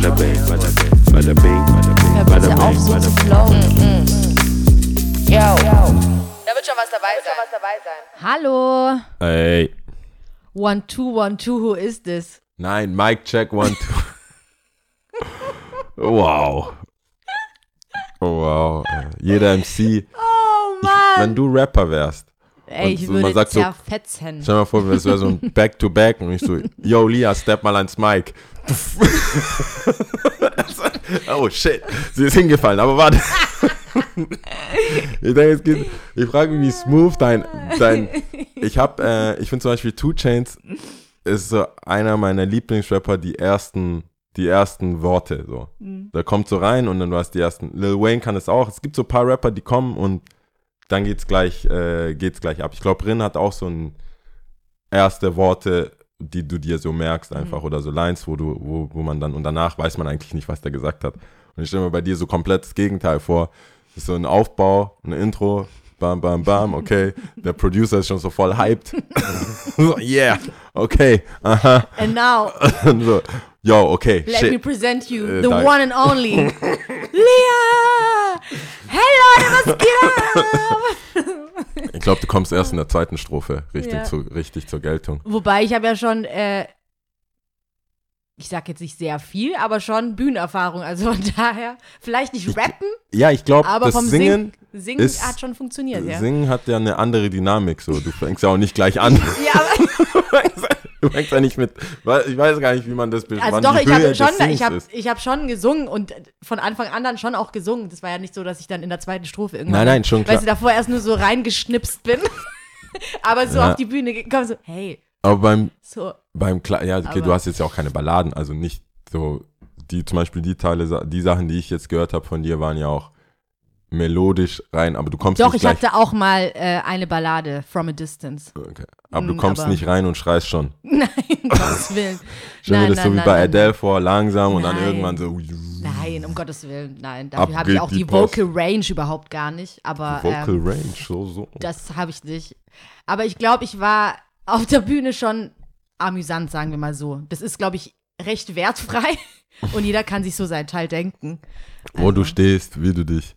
bada bing, bada bing, bada bing, bada bing, Hör bada bitte auf, so zu flowen. Yo. Da wird schon was dabei sein. Hallo. Ey, One, two, one, two, who is this? nein, Mic check one, two. wow. Wow. Jeder MC. Oh Ich, wenn du Rapper wärst, Ey, ich so, man würde sagt so- zerfetzen. stell dir mal vor, es wäre so ein Back-to-Back und ich so, yo, Lia, step mal ans Mic. oh shit, sie ist hingefallen, aber warte. ich denke, es geht, ich frage mich, wie smooth dein, dein, ich hab, äh, ich finde zum Beispiel Two Chains ist so einer meiner Lieblingsrapper, die ersten, die ersten Worte, so. Da kommt so rein und dann war es die ersten, Lil Wayne kann es auch, es gibt so ein paar Rapper, die kommen und dann geht's gleich, äh, geht's gleich ab. Ich glaube, Rin hat auch so ein erste Worte, die du dir so merkst einfach oder so Lines, wo du, wo, wo man dann und danach weiß man eigentlich nicht, was der gesagt hat. Und ich stelle mir bei dir so komplett das Gegenteil vor. Das ist so ein Aufbau, ein Intro, bam, bam, bam, okay. Der Producer ist schon so voll hyped. so, yeah, okay, aha. And now, so, yo, okay, let shit. me present you, Äh, the danke. one and only. Lea! Hey Leute, was geht ab? Ich glaube, du kommst erst in der zweiten Strophe richtig, Ja. zu, richtig zur Geltung. Wobei ich habe ja schon, äh, ich sag jetzt nicht sehr viel, aber schon Bühnenerfahrung. Also von daher, vielleicht nicht rappen, Ja, ich glaube, aber das vom Singen, Singen, Singen ist- hat schon funktioniert, ja. Singen hat ja eine andere Dynamik so. Du fängst ja auch nicht gleich an. Ja, aber, Du fängst ja nicht mit, ich weiß gar nicht, wie man das also wann doch, ich habe schon, ich ist. ich habe schon gesungen und von Anfang an dann schon auch gesungen. Das war ja nicht so, dass ich dann in der zweiten Strophe irgendwann, Nein, nein, schon klar. weißt du, davor erst nur so reingeschnipst bin. aber so Ja. auf die Bühne gekommen, so, hey, Aber beim, so, beim, Kla ja, okay, Aber- du hast jetzt ja auch keine Balladen, also nicht so, die, zum Beispiel die Teile, die Sachen, die ich jetzt gehört habe von dir, waren ja auch melodisch rein, aber du kommst doch, nicht ich gleich, hatte auch mal äh, eine Ballade, From a Distance. okay. aber du Mm, kommst aber- nicht rein und schreist schon. Nein, um Gottes Willen. Stell mir Nein, das so wie bei Adele vor, langsam und dann Nein. irgendwann so, Nein, um Gottes Willen, nein. Dafür habe ich auch die die. Vocal Range überhaupt gar nicht. Aber Vocal ähm, Range, so, so. das habe ich nicht. Aber ich glaube, ich war auf der Bühne schon amüsant, sagen wir mal so. Das ist, glaube ich, recht wertfrei und jeder kann sich so sein Teil denken. Wo du stehst, wie du dich.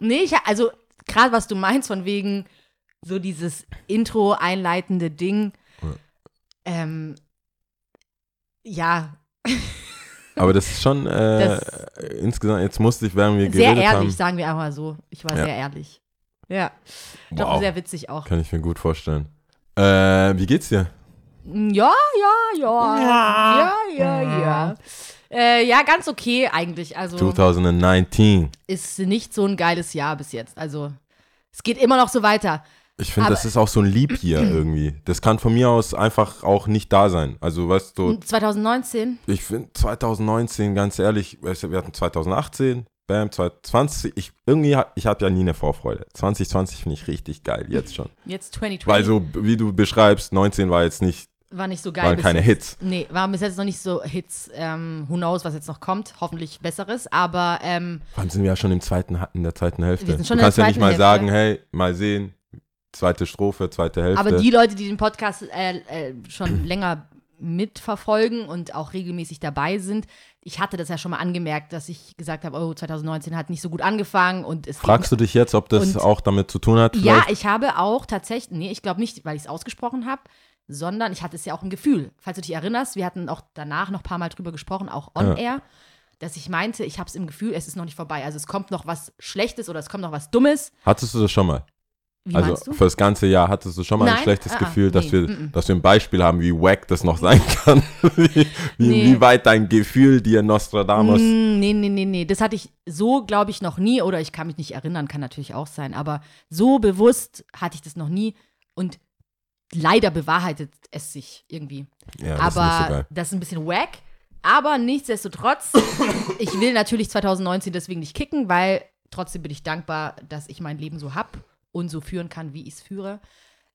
Nee, ich, also gerade was du meinst, von wegen so dieses Intro einleitende Ding. Ähm, ja, Aber das ist schon, äh, Das- insgesamt, jetzt musste ich, während wir sehr geredet ehrlich, haben, sagen wir einmal so. Ich war Ja. sehr ehrlich. Ja. Doch Wow. sehr witzig auch. kann ich mir gut vorstellen. Äh, wie geht's dir? Ja, ja, ja. Ja, ja, ja. Äh, ja, ganz okay eigentlich. Also 2019. ist nicht so ein geiles Jahr bis jetzt. Also es geht immer noch so weiter. Ich finde, das ist auch so ein Lieb hier irgendwie. Das kann von mir aus einfach auch nicht da sein. Also, weißt du, 2019, ich finde 2019, ganz ehrlich, wir hatten 2018, bam, 2020, ich, irgendwie, ich habe ja nie eine Vorfreude. 2020 finde ich richtig geil, jetzt schon. jetzt 2020 Weil so, wie du beschreibst, 19 war jetzt nicht, war nicht so geil. waren keine jetzt. Hits. Nee, waren bis jetzt noch nicht so Hits. Ähm, who knows, was jetzt noch kommt. Hoffentlich besseres. Aber ähm, allem sind wir ja schon im zweiten, in der zweiten Hälfte. Wir sind schon du in der kannst ja nicht mal Hälfte. sagen, hey, mal sehen, zweite Strophe, zweite Hälfte. Aber die Leute, die den Podcast äh, äh, schon länger mitverfolgen und auch regelmäßig dabei sind, ich hatte das ja schon mal angemerkt, dass ich gesagt habe, oh, 2019 hat nicht so gut angefangen und es Fragst du dich jetzt, ob das auch damit zu tun hat? Ja, Vielleicht? ich habe auch tatsächlich, nee, ich glaube nicht, weil ich es ausgesprochen habe, sondern ich hatte es ja auch im Gefühl. Falls du dich erinnerst, wir hatten auch danach noch ein paar Mal drüber gesprochen, auch on Ja. air, dass ich meinte, ich habe es im Gefühl, es ist noch nicht vorbei. Also es kommt noch was Schlechtes oder es kommt noch was Dummes. Hattest du das schon mal? Wie also für das ganze Jahr hattest du schon mal ein Nein, schlechtes ah, ah, Gefühl, dass, nee, wir, mm, mm. dass wir ein Beispiel haben, wie wack das noch sein kann. wie, wie, Nee. wie weit dein Gefühl dir Nostradamus. Mm, nee, nee, nee, nee. Das hatte ich so, glaube ich, noch nie. Oder ich kann mich nicht erinnern, kann natürlich auch sein. Aber so bewusst hatte ich das noch nie. Und leider bewahrheitet es sich irgendwie. Ja, das ist nicht so aber das ist ein bisschen wack. Aber nichtsdestotrotz, ich will natürlich 2019 deswegen nicht kicken, weil trotzdem bin ich dankbar, dass ich mein Leben so hab und so führen kann, wie ich es führe.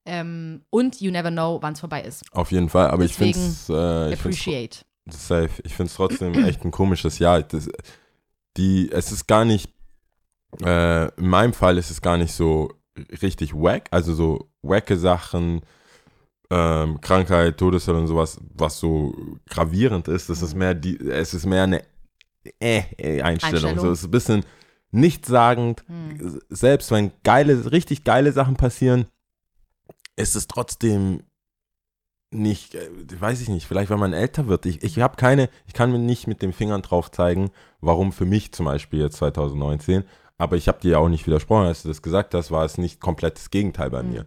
Ähm, und you never know, wann es vorbei ist. Auf jeden Fall, aber Deswegen ich finde es äh, ich find's Appreciate. safe. Ich finde es trotzdem echt ein komisches Jahr. Das, die, es ist gar nicht, äh, in meinem Fall ist es gar nicht so richtig wack, also so wacke Sachen, ähm, Krankheit, Todesfälle und sowas, was so gravierend ist. Das ist mehr die, es ist mehr eine äh, äh, Einstellung. Einstellung. So, es ist ein bisschen nichtssagend. Hm. Selbst wenn geile, richtig geile Sachen passieren, ist es trotzdem nicht, äh, weiß ich nicht, vielleicht wenn man älter wird. Ich, ich habe keine, ich kann mir nicht mit den Fingern drauf zeigen, warum für mich zum Beispiel jetzt 2019, aber ich habe dir ja auch nicht widersprochen, als du das gesagt hast, war es nicht komplettes Gegenteil bei Mhm. mir.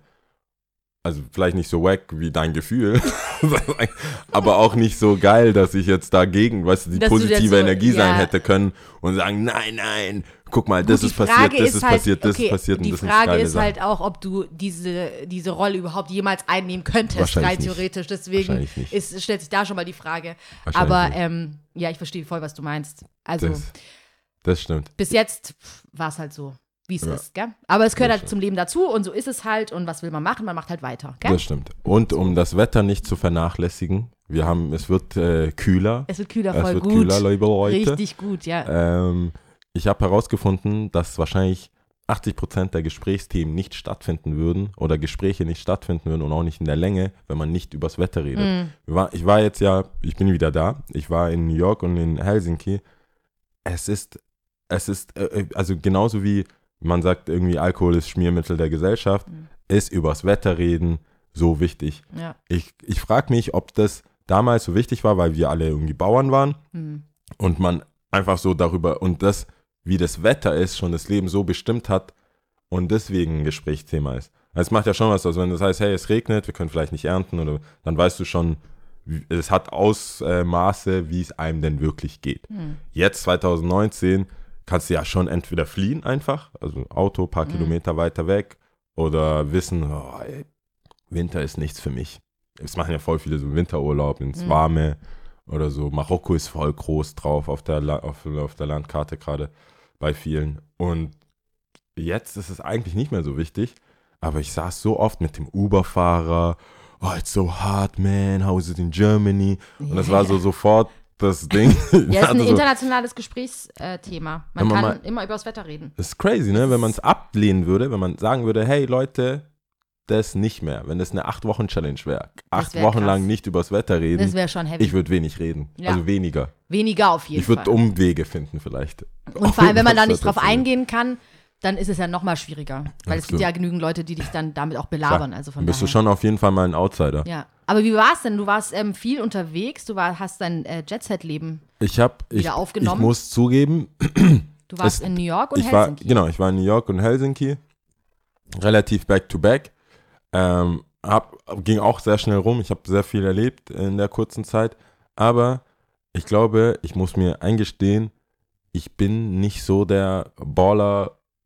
Also vielleicht nicht so wack wie dein Gefühl, aber auch nicht so geil, dass ich jetzt dagegen, weißt du, die Dass du positive jetzt so- Energie sein ja. hätte können und sagen, nein, nein, guck mal, das ist die passiert, Frage das ist halt, passiert, das okay, ist passiert und Die das sind Frage geile ist Sachen. halt auch, ob du diese, diese Rolle überhaupt jemals einnehmen könntest, rein theoretisch. Deswegen ist, stellt sich da schon mal die Frage. Aber ähm, ja, ich verstehe voll, was du meinst. Also das, das stimmt. bis jetzt war es halt so, wie es Ja. ist, gell? Aber es gehört Das halt stimmt. zum Leben dazu und so ist es halt. Und was will man machen? Man macht halt weiter, gell? Das stimmt. Und um das Wetter nicht zu vernachlässigen, wir haben, es wird äh, kühler. es wird kühler, Es voll wird gut. kühler, liebe Leute. Richtig gut, ja. Ähm, ich habe herausgefunden, dass wahrscheinlich 80% der Gesprächsthemen nicht stattfinden würden oder Gespräche nicht stattfinden würden und auch nicht in der Länge, wenn man nicht übers Wetter redet. Mm. Ich war jetzt ja, ich bin wieder da. Ich war in New York und in Helsinki. Es ist, es ist, äh, äh, also genauso wie man sagt, irgendwie Alkohol ist Schmiermittel der Gesellschaft, Mhm. ist übers Wetter reden so wichtig. ja. Ich, ich frage mich, ob das damals so wichtig war, weil wir alle irgendwie Bauern waren Hm. und man einfach so darüber und das, wie das Wetter ist, schon das Leben so bestimmt hat und deswegen ein Gesprächsthema ist. Also Es macht ja schon was, also wenn das heißt, hey, es regnet, wir können vielleicht nicht ernten oder dann weißt du schon, es hat Ausmaße, wie es einem denn wirklich geht. Hm. Jetzt 2019 kannst du ja schon entweder fliehen einfach, also Auto, paar Mhm. Kilometer weiter weg oder wissen, oh, ey, Winter ist nichts für mich. Es machen ja voll viele so Winterurlaub ins Mhm. Warme oder so. Marokko ist voll groß drauf auf der, La auf, auf der Landkarte gerade bei vielen. Und jetzt ist es eigentlich nicht mehr so wichtig, aber ich saß so oft mit dem Uber-Fahrer, oh, it's so hard, man, how is it in Germany? Und das war so sofort das Ding. Ja, ist ein Also so, internationales Gesprächsthema. Man man kann mal- immer über das Wetter reden. Das ist crazy, ne? Wenn man es ablehnen würde, wenn man sagen würde, hey Leute, das nicht mehr. Wenn das eine acht Wochen Challenge wäre, acht wär Wochen krass. lang nicht übers Wetter Das reden, wäre schon heavy. ich würde wenig reden. Ja. Also weniger. Weniger auf jeden Ich würde Fall. Umwege finden vielleicht. Und vor allem, wenn man da Das nicht drauf Wetter eingehen kann, dann ist es ja noch mal schwieriger. Weil es gibt ja genügend Leute, die dich dann damit auch belabern. Also von Dann bist daher. du schon auf jeden Fall mal ein Outsider. Ja. Aber wie war es denn? Du warst ähm, viel unterwegs, du war, hast dein äh, Jet-Set-Leben. Ich ich, Wieder aufgenommen? ich muss zugeben, Du warst Es- in New York und ich war, Helsinki. genau, ich war in New York und Helsinki, relativ back to back. Ähm, hab, ging auch sehr schnell rum. Ich habe sehr viel erlebt in der kurzen Zeit. Aber ich glaube, ich muss mir eingestehen, ich bin nicht so der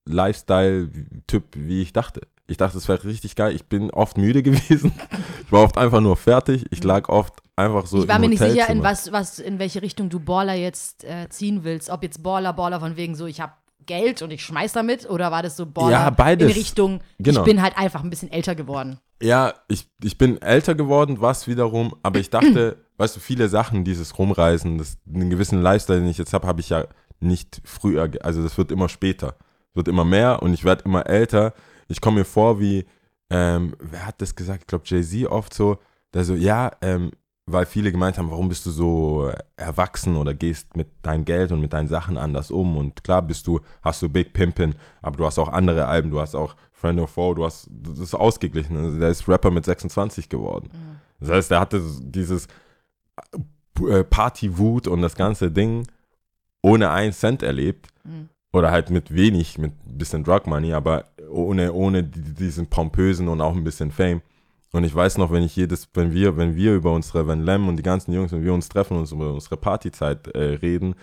Baller-Lifestyle-Typ, wie ich dachte. Ich dachte, es wäre richtig geil. Ich bin oft müde gewesen. Ich war oft einfach nur fertig. Ich lag oft einfach so ich war mir nicht sicher, in was, was, in welche Richtung du Baller jetzt äh, ziehen willst. Ob jetzt Baller, Baller von wegen so, ich habe Geld und ich schmeiß damit, oder war das so Baller Ja, beides. in Richtung, Genau. ich bin halt einfach ein bisschen älter geworden. Ja, ich, ich bin älter geworden, was wiederum, aber ich dachte, weißt du, viele Sachen, dieses Rumreisen, das, einen gewissen Lifestyle, den ich jetzt habe, habe ich ja nicht früher, also das wird immer später, wird immer mehr und ich werde immer älter. Ich komme mir vor wie, ähm, wer hat das gesagt? Ich glaube Jay-Z oft so, der so, ja, ähm, weil viele gemeint haben, warum bist du so erwachsen oder gehst mit deinem Geld und mit deinen Sachen anders um und klar bist du, hast du Big Pimpin, aber du hast auch andere Alben, du hast auch Friend of Foe, du hast, das ist ausgeglichen, also der ist Rapper mit 26 geworden. Das heißt, der hatte dieses äh, Party-Wut und das ganze Ding ohne einen Cent erlebt Mhm. Oder halt mit wenig, mit ein bisschen Drug Money, aber ohne, ohne die- diesen pompösen und auch ein bisschen Fame. Und ich weiß noch, wenn ich jedes, wenn wir, wenn wir über unsere, wenn Lem und die ganzen Jungs, wenn wir uns treffen und uns über unsere Partyzeit äh, reden,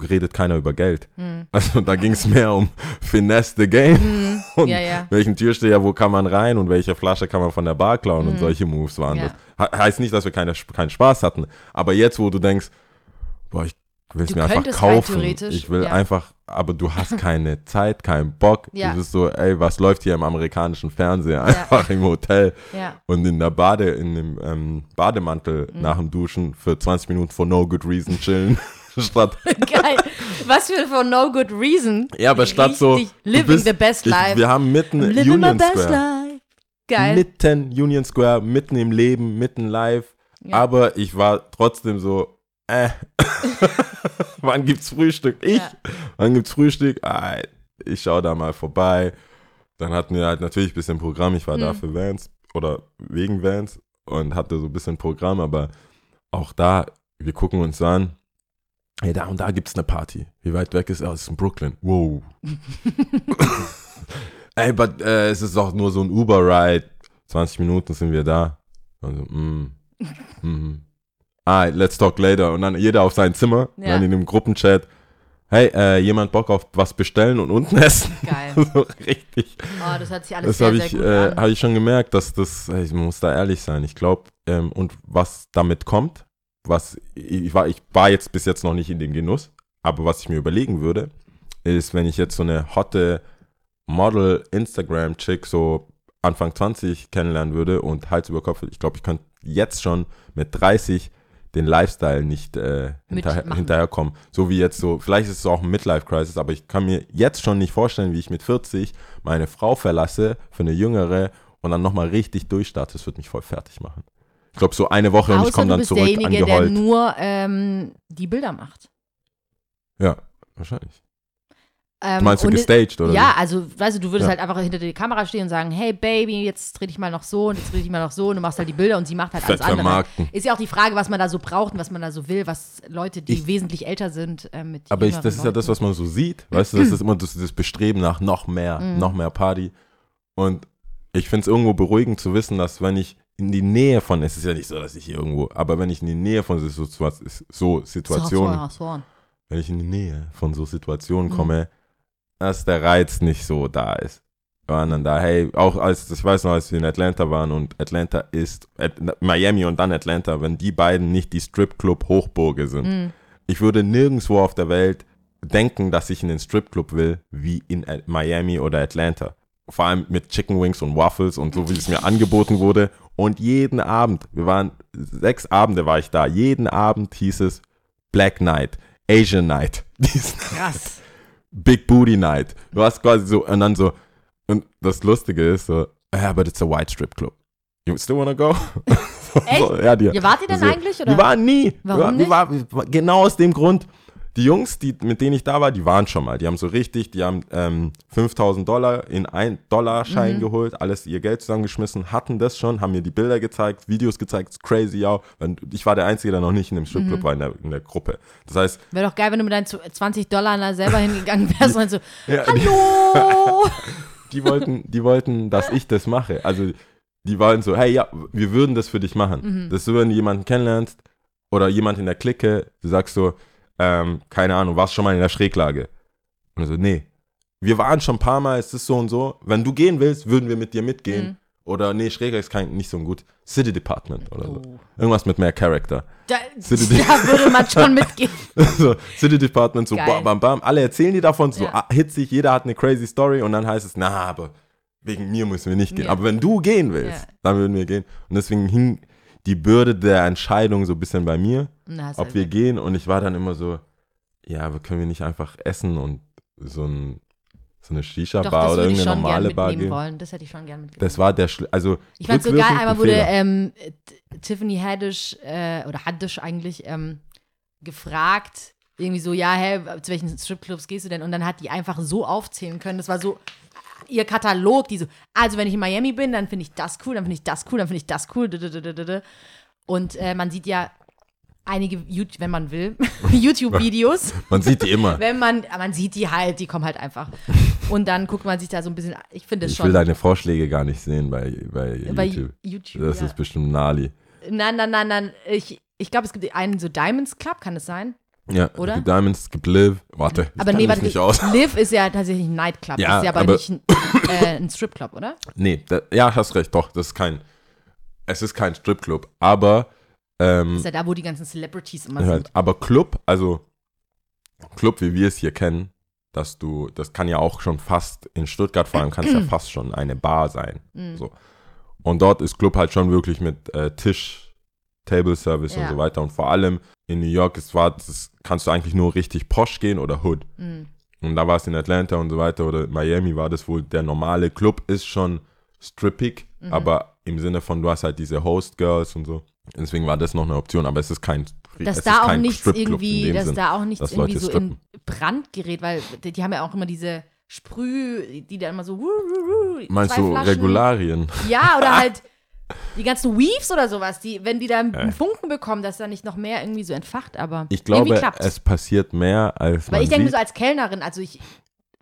redet keiner über Geld. Hm. Also da ging es mehr um Finesse the Game Hm. und Ja, ja. welchen Türsteher, wo kann man rein und welche Flasche kann man von der Bar klauen und Mhm. solche Moves waren Ja. das. He heißt nicht, dass wir keine, keinen Spaß hatten, aber jetzt, wo du denkst, boah, ich will es mir einfach kaufen, theoretisch, ich will einfach, aber du hast keine Zeit, keinen Bock, Ja. du bist so, ey, was läuft hier im amerikanischen Fernseher, einfach im Hotel Ja. und in der Bade, in dem ähm, Bademantel Mhm. nach dem Duschen für 20 Minuten for no good reason chillen, statt Geil. Was für for no good reason. Ja, aber statt so. Living bist- the best ich, life. Wir haben mitten I'm living my Union best Square. life. Geil. Mitten Union Square, mitten im Leben, mitten live. Ja. Aber ich war trotzdem so, äh. Wann gibt's Frühstück? Ich? Ja. Wann gibt's Frühstück? Ah, ich schau da mal vorbei. Dann hatten wir halt natürlich ein bisschen Programm. Ich war da Mhm. für Vans oder wegen Vans und hatte so ein bisschen Programm, aber auch da, wir gucken uns an. Hey, da und da gibt's eine Party. Wie weit weg ist er? Es ist in Brooklyn. Wow. Ey, but, äh, es ist doch nur so ein Uber-Ride. 20 Minuten sind wir da. Also, mm, mm. Ah, let's talk later. Und dann jeder auf sein Zimmer. Ja. Dann in dem Gruppenchat. Hey, äh, jemand Bock auf was bestellen und unten essen? Geil. so richtig. Oh, das hört sich alles Das sehr, habe sehr ich, gut äh, an. hab ich schon gemerkt, dass das, ich muss da ehrlich sein. Ich glaube, ähm, und was damit kommt, was, ich war, ich war jetzt bis jetzt noch nicht in dem Genuss, aber was ich mir überlegen würde, ist, wenn ich jetzt so eine hotte Model-Instagram-Chick so Anfang 20 kennenlernen würde und Hals über Kopf, ich glaube, ich könnte jetzt schon mit 30 den Lifestyle nicht äh, hinterher, hinterherkommen. So wie jetzt so, vielleicht ist es auch ein Midlife-Crisis, aber ich kann mir jetzt schon nicht vorstellen, wie ich mit 40 meine Frau verlasse für eine jüngere und dann nochmal richtig durchstarte. Das wird mich voll fertig machen. Ich glaube, so eine Woche und ich Außer komme dann zurück derjenige, der angeheult. nur ähm, die Bilder macht. Ja, wahrscheinlich. Ähm, Du meinst du gestaged oder Ja, also, weißt du, du würdest Ja. halt einfach hinter die Kamera stehen und sagen, hey Baby, jetzt dreh dich mal noch so und jetzt dreh dich mal noch so und du machst halt die Bilder und sie macht halt Fett alles andere. Ist ja auch die Frage, was man da so braucht und was man da so will, was Leute, die Ich- wesentlich älter sind, äh, mit Aber ich, das ist ja Leuten- das, was man so sieht. Weißt du, das ist immer das, das Bestreben nach noch mehr, Mhm. noch mehr Party. Und ich finde es irgendwo beruhigend zu wissen, dass wenn ich in die Nähe von, es ist ja nicht so, dass ich hier irgendwo, aber wenn ich in die Nähe von so, so, Situationen, So, so, wenn ich in die Nähe von so Situationen Mhm. Dass der Reiz nicht so da ist. Wir waren dann da, hey, auch als, ich weiß noch, als wir in Atlanta waren und Atlanta ist, At Miami und dann Atlanta, wenn die beiden nicht die Stripclub-Hochburge sind. Mhm. Ich würde nirgendwo auf der Welt denken, dass ich in den Stripclub will, wie in Miami oder Atlanta. Vor allem mit Chicken Wings und Waffles und so, wie es mir angeboten wurde. Und jeden Abend, wir waren, sechs Abende war ich da, jeden Abend hieß es Black Night, Asian Night, Krass. Big Booty Night. Du hast quasi so, und dann so, und das Lustige ist so, yeah, but it's a white strip club. You still wanna go? Echt? so, ja, die, Ja, wart ihr denn so, eigentlich? Oder? wir waren nie. Warum wir, nicht? Wir, war- genau aus dem Grund. Die Jungs, die, mit denen ich da war, die waren schon mal. Die haben so richtig, die haben ähm, 5000 Dollar in 1 Dollar-Schein Mhm. geholt, alles ihr Geld zusammengeschmissen, hatten das schon, haben mir die Bilder gezeigt, Videos gezeigt, ist crazy, ja. Ich war der Einzige, der noch nicht in dem Stripclub Mhm. war in der, in der Gruppe. Das heißt, Wäre doch geil, wenn du mit deinen 20 Dollar da selber hingegangen wärst und so, ja, hallo. die wollten, die wollten, dass ich das mache. Also die waren so, hey, ja, wir würden das für dich machen. Mhm. Dass du, wenn du jemanden kennenlernst oder jemand in der Clique, du sagst so, ähm, keine Ahnung, warst schon mal in der Schräglage. Und so, nee. Wir waren schon ein paar Mal, es ist so und so. Wenn du gehen willst, würden wir mit dir mitgehen. Mhm. Oder nee, Schräglage ist kein, nicht so gut. City Department oder so. Oh. Irgendwas mit mehr Character. Da, da würde man schon mitgehen. so, City Department, so Geil. bam, bam, bam. Alle erzählen die davon, so Ja. ah, hitzig, jeder hat eine crazy Story und dann heißt es, na, aber wegen mir müssen wir nicht gehen. Ja. Aber wenn du gehen willst, Ja. dann würden wir gehen. Und deswegen hing die Bürde der Entscheidung so ein bisschen bei mir, ob halt wir gehen. Und ich war dann immer so, ja, aber können wir nicht einfach essen und so, ein, so eine Shisha-Bar oder irgendeine normale Bar gehen? wollen. Das hätte ich schon gern mitgenommen. Das war der, Schl also Ich fand so geil, einmal ein wurde ähm, Tiffany Haddish äh, oder Haddish eigentlich ähm, gefragt, irgendwie so, ja, hä, zu welchen Stripclubs gehst du denn? Und dann hat die einfach so aufzählen können. Das war so ihr Katalog, die so, also wenn ich in Miami bin, dann finde ich das cool, dann finde ich das cool, dann finde ich das cool. Und äh, man sieht ja einige, wenn man will, YouTube-Videos. Man sieht die immer. Wenn man, man sieht die halt, die kommen halt einfach. Und dann guckt man sich da so ein bisschen, ich finde es Ich schon. will deine Vorschläge gar nicht sehen bei, bei bei YouTube. YouTube. Das ja. ist bestimmt Nali. Nein, nein, nein, nein. Ich, ich glaube, es gibt einen so Diamonds Club, kann es sein? Ja, Oder? es gibt Diamonds, es gibt Live. Warte, ich Aber nee, warte, nicht aus. Live ist ja tatsächlich ein Nightclub. Ja, ist ja aber, aber- nicht ein, äh, ein Stripclub, oder? Nee, da, ja, hast recht, doch, das ist kein, es ist kein Stripclub, aber, ähm, ist ja da, wo die ganzen Celebrities immer ja, sind. aber Club, also Club, wie wir es hier kennen, dass du, das kann ja auch schon fast, in Stuttgart vor allem kann es ja fast schon eine Bar sein, Mhm. so. Und dort ist Club halt schon wirklich mit äh, Tisch, Table Service und Ja. so weiter und vor allem in New York, es war, das kannst du eigentlich nur richtig posch gehen oder Hood. Mhm. Und da war es in Atlanta und so weiter oder Miami war das wohl der normale Club ist schon strippig, Mhm. aber im Sinne von du hast halt diese Host Girls und so. Deswegen war das noch eine Option, aber es ist kein dass da auch nichts irgendwie, dass Sinn, da auch nichts irgendwie so in Brand gerät, weil die, die haben ja auch immer diese Sprüh, die da immer so. wuh, wuh, wuh, Meinst du Flaschen. Regularien? Ja, oder halt die ganzen Weaves oder sowas, die, wenn die da einen Äh. Funken bekommen, dass da nicht noch mehr irgendwie so entfacht, aber Ich glaube, es passiert mehr als Weil ich denke mir so als Kellnerin, also ich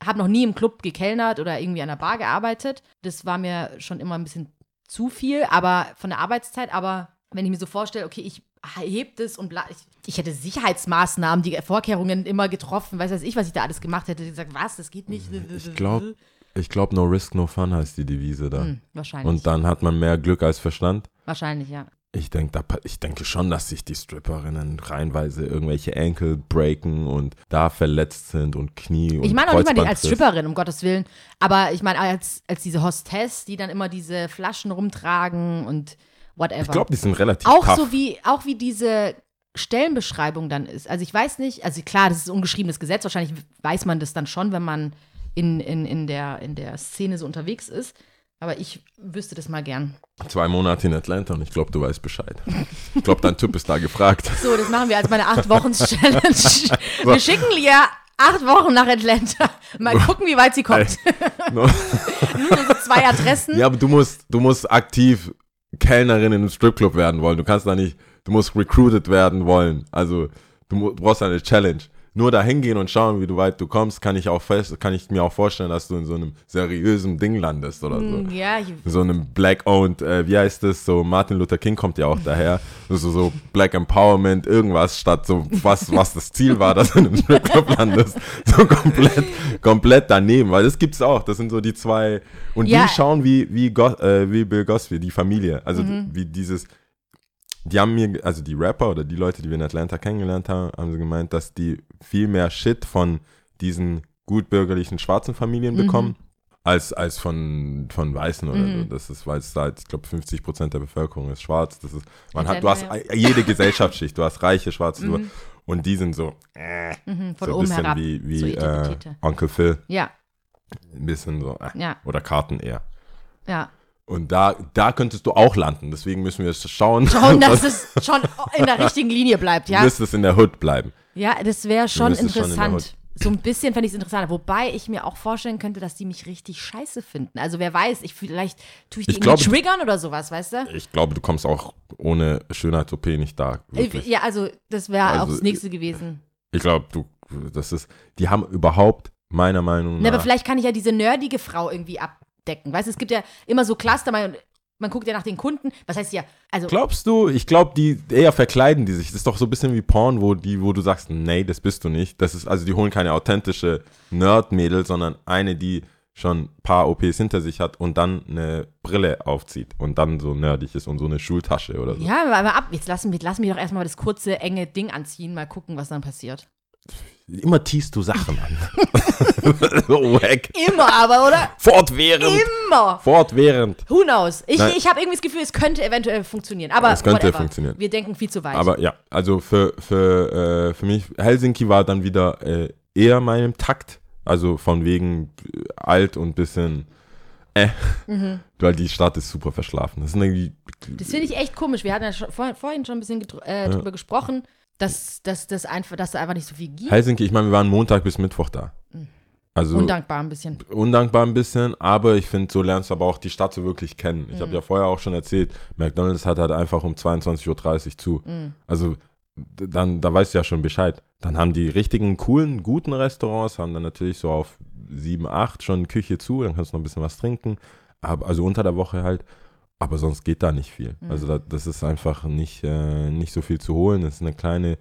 habe noch nie im Club gekellnert oder irgendwie an der Bar gearbeitet. Das war mir schon immer ein bisschen zu viel, aber von der Arbeitszeit. Aber wenn ich mir so vorstelle, okay, ich heb das und bla, ich, ich hätte Sicherheitsmaßnahmen, die Vorkehrungen immer getroffen, weiß weiß ich, was ich da alles gemacht hätte. Gesagt, was, das geht nicht. Ich glaube, ich glaube, no risk, no fun heißt die Devise da. Hm, wahrscheinlich. Und dann hat man mehr Glück als Verstand. wahrscheinlich, ja. Ich, denk, da, ich denke schon, dass sich die Stripperinnen reihenweise irgendwelche Enkel breaken und da verletzt sind und Knie und Ich meine auch nicht mal die als. Stripperin, um Gottes Willen. Aber ich meine als, als diese Hostess, die dann immer diese Flaschen rumtragen und whatever. Ich glaube, die sind relativ auch tough. so wie auch wie diese Stellenbeschreibung dann ist. Also ich weiß nicht, also klar, das ist ungeschriebenes Gesetz, wahrscheinlich weiß man das dann schon, wenn man in, in, in, der, in der Szene so unterwegs ist. Aber ich wüsste das mal gern. Zwei Monate in Atlanta und ich glaube, du weißt Bescheid. Ich glaube, dein Typ ist da gefragt. So, das machen wir als meine acht Wochen Challenge. Wir schicken Lia acht Wochen nach Atlanta. Mal gucken, wie weit sie kommt. No. Nur so zwei Adressen. Ja, aber du musst, du musst aktiv Kellnerin in einem Stripclub werden wollen. Du kannst da nicht, du musst recruited werden wollen. Also du brauchst eine Challenge. Nur da hingehen und schauen, wie du weit du kommst, kann ich auch fest, kann ich mir auch vorstellen, dass du in so einem seriösen Ding landest oder so. Hm, Ja, so einem Black-owned, äh, wie heißt das, so Martin Luther King kommt ja auch daher, so, so Black Empowerment, irgendwas, statt so was, was das Ziel war, dass du in einem Stripclub landest, so komplett, komplett daneben, weil das gibt's auch, das sind so die zwei, und Ja. die schauen wie, wie, Go äh, wie Bill Cosby, die Familie, also Mhm. wie dieses, die haben mir, also die Rapper oder die Leute, die wir in Atlanta kennengelernt haben, haben sie gemeint, dass die viel mehr Shit von diesen gutbürgerlichen schwarzen Familien Mhm. bekommen, als, als von, von Weißen oder Mhm. so. Das ist, weil es halt, ich glaube, 50 Prozent der Bevölkerung ist schwarz. Das ist, man hat, du hast jede Gesellschaftsschicht, du hast reiche, schwarze, du- Mhm. und die sind so, äh, mhm, von so ein oben bisschen herab. wie, wie so äh. Onkel Phil, Ja, ein bisschen so, äh, ja, oder Karten eher. ja. Und da, da könntest du auch landen. Deswegen müssen wir schauen, Schauen, dass es schon in der richtigen Linie bleibt, du ja. müsstest in der Hood bleiben. Ja, das wäre schon müsstest schon in interessant. so ein bisschen fände ich es interessant. Wobei ich mir auch vorstellen könnte, dass die mich richtig scheiße finden. Also wer weiß, ich vielleicht tue ich die Ich irgendwie glaube- triggern oder sowas, weißt du? Ich glaube, du kommst auch ohne Schönheits-OP nicht da. wirklich. Ja, also das wäre auch Also, das nächste gewesen. Ich glaube, du, das ist, die haben überhaupt, meiner Meinung Na, aber nach, vielleicht kann ich ja diese nerdige Frau irgendwie abdecken. Weißt du, es gibt ja immer so Cluster, man, man guckt ja nach den Kunden. Was heißt ja, also Glaubst du, ich glaube, die eher verkleiden die sich. Das ist doch so ein bisschen wie Porn, wo die, wo du sagst, nee, das bist du nicht. Das ist, also die holen keine authentische Nerd-Mädel, sondern eine, die schon ein paar OPs hinter sich hat und dann eine Brille aufzieht und dann so nerdig ist und so eine Schultasche oder so. ja, aber ab. Jetzt lassen wir, lassen wir doch erstmal das kurze, enge Ding anziehen, mal gucken, was dann passiert. Immer teast du Sachen an. so wack. Immer aber, oder? Fortwährend. Immer. Fortwährend. Who knows? Ich, Nein. ich habe irgendwie das Gefühl, es könnte eventuell funktionieren. Aber Es könnte whatever. funktionieren. Wir denken viel zu weit. Aber ja, also für, für, äh, für mich, Helsinki war dann wieder äh, eher meinem Takt. Also von wegen äh, alt und bisschen äh. Weil die Stadt ist super verschlafen. Das ist irgendwie. Mhm. das finde ich echt komisch. Wir hatten ja schon, vor, vorhin schon ein bisschen äh, drüber gesprochen, dass, dass, dass, einfach, dass da einfach nicht so viel gibt. Helsinki, ich meine, wir waren Montag bis Mittwoch da. Also Undankbar ein bisschen. undankbar ein bisschen, aber ich finde, so lernst du aber auch die Stadt so wirklich kennen. Ich Mhm. habe ja vorher auch schon erzählt, McDonalds hat halt einfach um 22.30 Uhr zu. Mhm. Also dann, da weißt du ja schon Bescheid. Dann haben die richtigen, coolen, guten Restaurants, haben dann natürlich so auf 7, 8 schon Küche zu, dann kannst du noch ein bisschen was trinken. Aber, also unter der Woche halt. Aber sonst geht da nicht viel. Mhm. Also da, das ist einfach nicht, äh, nicht so viel zu holen. Es ist eine kleine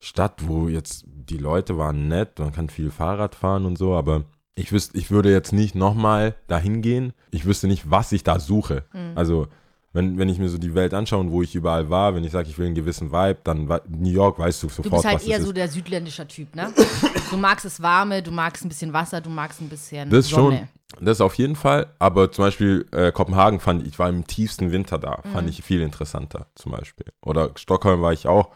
Stadt, wo jetzt die Leute waren nett, man kann viel Fahrrad fahren und so, aber ich wüsste, ich würde jetzt nicht nochmal dahin gehen. Ich wüsste nicht, was ich da suche. Mhm. Also, wenn, wenn ich mir so die Welt anschaue und wo ich überall war, wenn ich sage, ich will einen gewissen Vibe, dann New York weißt du Du sofort, bist halt eher so der südländischer Typ, ne? Du magst es warme, du magst ein bisschen Wasser, du magst ein bisschen Das Sonne. schon, das auf jeden Fall. Aber zum Beispiel äh, Kopenhagen fand ich, ich war im tiefsten Winter da, fand Mhm. ich viel interessanter zum Beispiel. Oder Stockholm war ich auch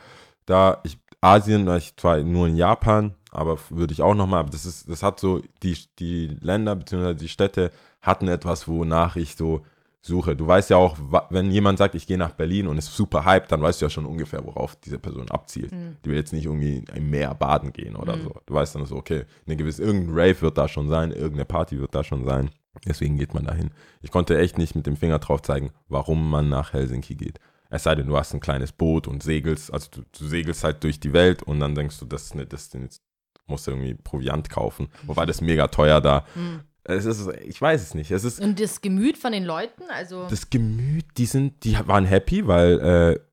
da. Ich, Asien war ich zwar nur in Japan, aber würde ich auch nochmal, aber das ist, das hat so, die, die Länder bzw. die Städte hatten etwas, wonach ich so suche. Du weißt ja auch, wenn jemand sagt, ich gehe nach Berlin und ist super hyped, dann weißt du ja schon ungefähr, worauf diese Person abzielt. Die will jetzt nicht irgendwie im Meer baden gehen oder so. Du weißt dann so, okay, eine gewisse, irgendein Rave wird da schon sein, irgendeine Party wird da schon sein. Deswegen geht man dahin. Ich konnte echt nicht mit dem Finger drauf zeigen, warum man nach Helsinki geht. Es sei denn, du hast ein kleines Boot und segelst, also du, du segelst halt durch die Welt und dann denkst du, das ist eine Destination, musst du irgendwie Proviant kaufen. Wobei das mega teuer da. Es ist, ich weiß es nicht. Es ist Und das Gemüt von den Leuten, also das Gemüt, die sind, die waren happy, weil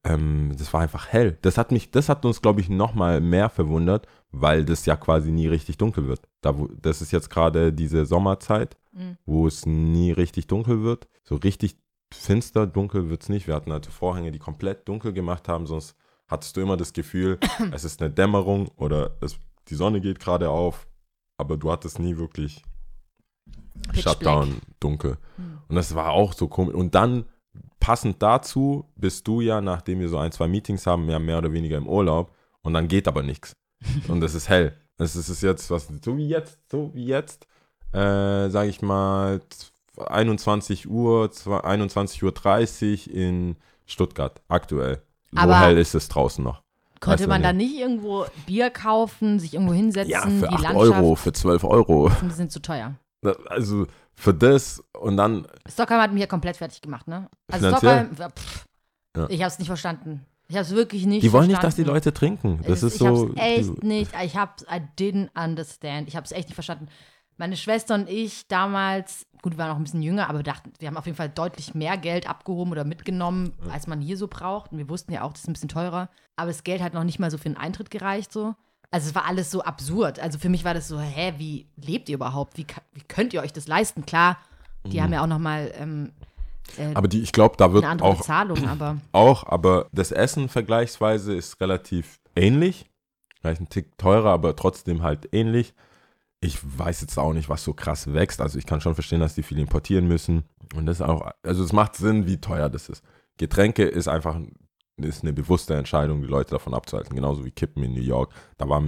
äh, ähm, das war einfach hell. Das hat mich, das hat uns, glaube ich, noch mal mehr verwundert, weil das ja quasi nie richtig dunkel wird. Da, wo, das ist jetzt gerade diese Sommerzeit, Mhm. wo es nie richtig dunkel wird. So richtig finster dunkel wird es nicht. Wir hatten halt Vorhänge, die komplett dunkel gemacht haben, sonst hattest du immer das Gefühl, es ist eine Dämmerung oder es, die Sonne geht gerade auf, aber du hattest nie wirklich Pitch Shutdown dunkel. Und das war auch so komisch. Und dann, passend dazu, bist du ja, nachdem wir so ein, zwei Meetings haben, ja mehr oder weniger im Urlaub. Und dann geht aber nichts. Und es ist hell. Es ist jetzt, was, so wie jetzt, so wie jetzt, äh, sage ich mal, 21 Uhr, 21.30 Uhr in Stuttgart, aktuell. So Aber- hell ist es draußen noch. konnte Weißt man da nicht. nicht irgendwo Bier kaufen, sich irgendwo hinsetzen, Ja, für die 8 Landschaft, Euro, für 12 Euro. die sind zu teuer. Also für das und dann Stockholm hat mich ja komplett fertig gemacht, ne? Also Finanziell? Stockholm, pff, Ja. ich habe es nicht verstanden. Ich habe es wirklich nicht Die wollen verstanden. nicht, dass die Leute trinken. Das ist ich so. hab's echt nicht, ich hab's, I didn't understand. Ich hab's echt nicht verstanden. Meine Schwester und ich damals, gut, wir waren auch ein bisschen jünger, aber wir dachten, wir haben auf jeden Fall deutlich mehr Geld abgehoben oder mitgenommen, als man hier so braucht. Und wir wussten ja auch, das ist ein bisschen teurer. Aber das Geld hat noch nicht mal so für den Eintritt gereicht, so. Also es war alles so absurd. Also für mich war das so, hä, wie lebt ihr überhaupt? Wie, wie könnt ihr euch das leisten? Klar, die haben ja auch noch mal ähm, äh, Mhm. Aber die, ich glaube, da wird eine auch, Bezahlung, aber auch, aber das Essen vergleichsweise ist relativ ähnlich. Vielleicht ein Tick teurer, aber trotzdem halt ähnlich. Ich weiß jetzt auch nicht, was so krass wächst. Also ich kann schon verstehen, dass die viel importieren müssen. Und das ist auch, also es macht Sinn, wie teuer das ist. Getränke ist einfach ist eine bewusste Entscheidung, die Leute davon abzuhalten. Genauso wie Kippen in New York. Da war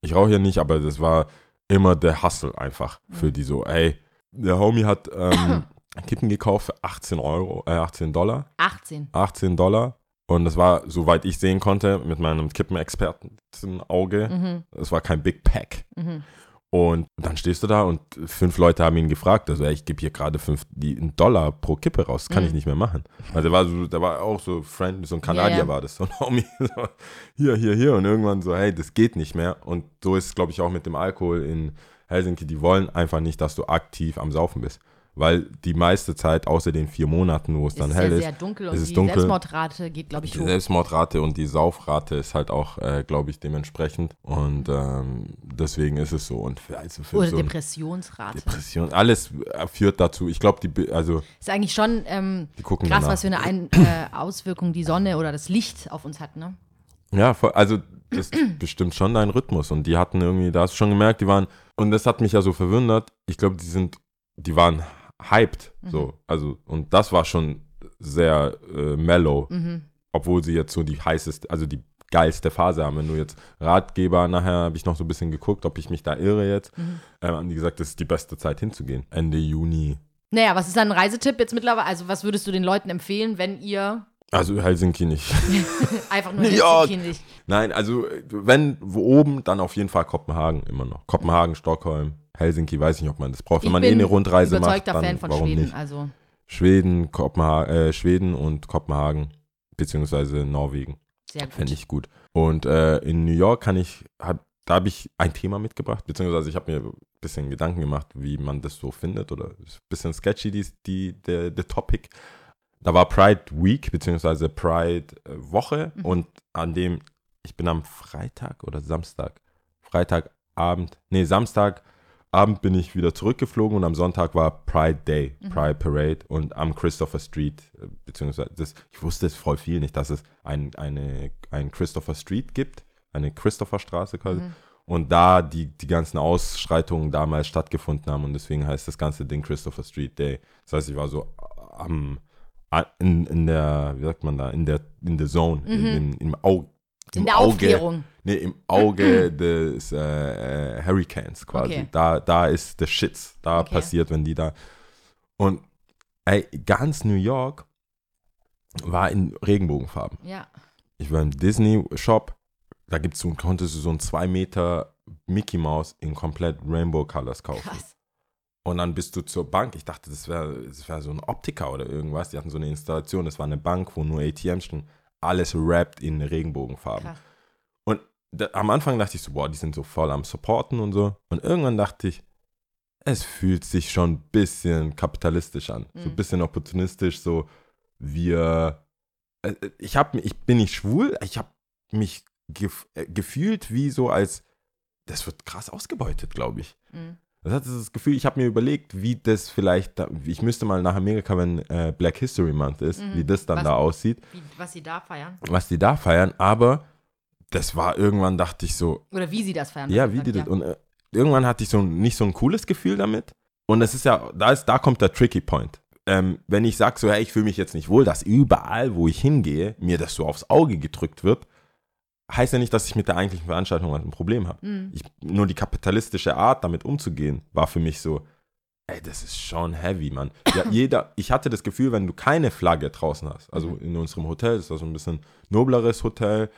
ich rauche ja nicht, aber das war immer der Hustle einfach für die so, ey, der Homie hat ähm, Kippen gekauft für 18 Euro, äh, 18 Dollar. 18. 18 Dollar. Und das war, soweit ich sehen konnte, mit meinem Kippenexperten-Auge, Mhm. es war kein Big Pack. Mhm. Und dann stehst du da und fünf Leute haben ihn gefragt, also ich gebe hier gerade fünf die, einen Dollar pro Kippe raus, das kann Mhm. ich nicht mehr machen. Also der war so, der war auch so Friend, so ein Kanadier Ja, ja. war das, so ein Homie, so, hier, hier, hier und irgendwann so, hey, das geht nicht mehr. Und so ist es, glaube ich, auch mit dem Alkohol in Helsinki, die wollen einfach nicht, dass du aktiv am Saufen bist. Weil die meiste Zeit, außer den vier Monaten, wo es Es dann ist hell ja ist, sehr dunkel es und ist die dunkel. Selbstmordrate geht, glaube ich, die hoch. Selbstmordrate und die Saufrate ist halt auch, äh, glaube ich, dementsprechend. Und ähm, deswegen ist es so. Und für, also für Oder so Depressionsrate. Depression, alles äh, führt dazu. Ich glaube, die, also Ist eigentlich schon ähm, die krass, danach. was für eine Ein äh, Auswirkung die Sonne oder das Licht auf uns hat, ne? Ja, also das bestimmt schon dein Rhythmus. Und die hatten irgendwie, da hast du schon gemerkt, die waren, und das hat mich ja so verwundert, ich glaube, die sind, die waren hyped. Mhm. So, also, und das war schon sehr äh, mellow, Mhm. obwohl sie jetzt so die heißeste, also die geilste Phase haben. Wenn du jetzt Ratgeber, nachher habe ich noch so ein bisschen geguckt, ob ich mich da irre jetzt, Mhm. ähm, haben die gesagt, das ist die beste Zeit hinzugehen. Ende Juni. Naja, was ist dann ein Reisetipp jetzt mittlerweile? Also, was würdest du den Leuten empfehlen, wenn ihr Also Helsinki nicht. einfach nur. Helsinki nicht. Nein, also wenn wo oben, dann auf jeden Fall Kopenhagen immer noch. Kopenhagen, Stockholm, Helsinki, weiß nicht, ob man das braucht. Wenn Ich man eh eine Rundreise macht, Überzeugter dann Fan von warum Schweden. nicht? Also, Schweden, Kopenhagen, äh, Schweden und Kopenhagen, beziehungsweise Norwegen. sehr gut. Fände ich gut. Und äh, in New York kann ich, hab, da habe ich ein Thema mitgebracht, beziehungsweise ich habe mir ein bisschen Gedanken gemacht, wie man das so findet oder ist ein bisschen sketchy, die, die, der, der Topic. Da war Pride Week, beziehungsweise Pride äh, Woche Mhm. und an dem, ich bin am Freitag oder Samstag, Freitagabend, nee, Samstagabend bin ich wieder zurückgeflogen und am Sonntag war Pride Day, Mhm. Pride Parade und am Christopher Street, äh, beziehungsweise das, ich wusste es voll viel nicht, dass es ein, eine, ein Christopher Street gibt, eine Christopher Straße quasi. Mhm. Und da die, die ganzen Ausschreitungen damals stattgefunden haben und deswegen heißt das ganze Ding Christopher Street Day. Das heißt, ich war so am, in, in der, wie sagt man da, in der, in der Zone, in, in, im Auge. Mhm. In der Aufklärung. Nee, im Auge des äh, äh, Hurricanes quasi. Okay. Da, da ist der Shits. Da Okay. passiert, wenn die da. Und ey, ganz New York war in Regenbogenfarben. Ja. Ich war im Disney-Shop, da gibt's so, konntest du so einen 2 Meter Mickey Mouse in komplett Rainbow Colors kaufen. Krass. Und dann bist du zur Bank. Ich dachte, das wäre das wär so ein Optiker oder irgendwas. Die hatten so eine Installation. Das war eine Bank, wo nur ATMs stehen. Alles wrapped in Regenbogenfarben. Krass. Da, am Anfang dachte ich so, boah, die sind so voll am Supporten und so. Und irgendwann dachte ich, es fühlt sich schon ein bisschen kapitalistisch an. So ein Mhm. bisschen opportunistisch. So, wir. äh, Ich, hab, ich bin nicht schwul. Ich habe mich gef äh, gefühlt wie so als. Das wird krass ausgebeutet, glaube ich. Mhm. Das hat das Gefühl, ich habe mir überlegt, wie das vielleicht, da, ich müsste mal nach Amerika, wenn äh, Black History Month ist, Mhm. wie das dann Was- da aussieht, Wie, was sie da feiern. was die da feiern, aber das war irgendwann, dachte ich so, Oder wie sie das feiern. ja, wie die das, gesagt, und äh, irgendwann hatte ich so nicht so ein cooles Gefühl damit und das ist ja, da, ist, da kommt der Tricky Point. Ähm, wenn ich sage so, hey, ich fühle mich jetzt nicht wohl, dass überall, wo ich hingehe, mir das so aufs Auge gedrückt wird, heißt ja nicht, dass ich mit der eigentlichen Veranstaltung ein Problem habe. Mhm. Ich, nur die kapitalistische Art, damit umzugehen, war für mich so, ey, das ist schon heavy, Mann. Ja, jeder, ich hatte das Gefühl, wenn du keine Flagge draußen hast, also in unserem Hotel, das war so ein bisschen nobleres Hotel,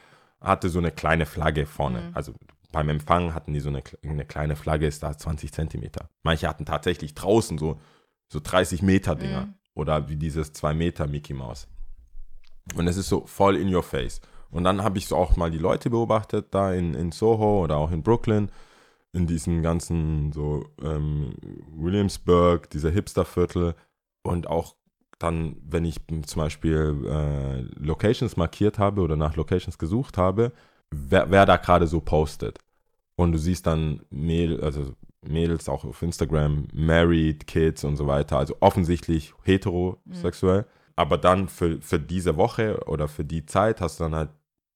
hatte so eine kleine Flagge vorne. Mhm. Also beim Empfang hatten die so eine, eine kleine Flagge, ist da 20 Zentimeter. Manche hatten tatsächlich draußen so, so 30 Meter Dinger. Mhm. Oder wie dieses 2 Meter Mickey Mouse. Und es ist so voll in your face. Und dann habe ich so auch mal die Leute beobachtet, da in, in Soho oder auch in Brooklyn, in diesem ganzen so ähm, Williamsburg, dieser Hipsterviertel. Und auch dann, wenn ich zum Beispiel äh, Locations markiert habe oder nach Locations gesucht habe, wer, wer da gerade so postet. Und du siehst dann Mädel, also Mädels auch auf Instagram, married, Kids und so weiter. Also offensichtlich heterosexuell. Aber dann für, für diese Woche oder für die Zeit hast du dann halt,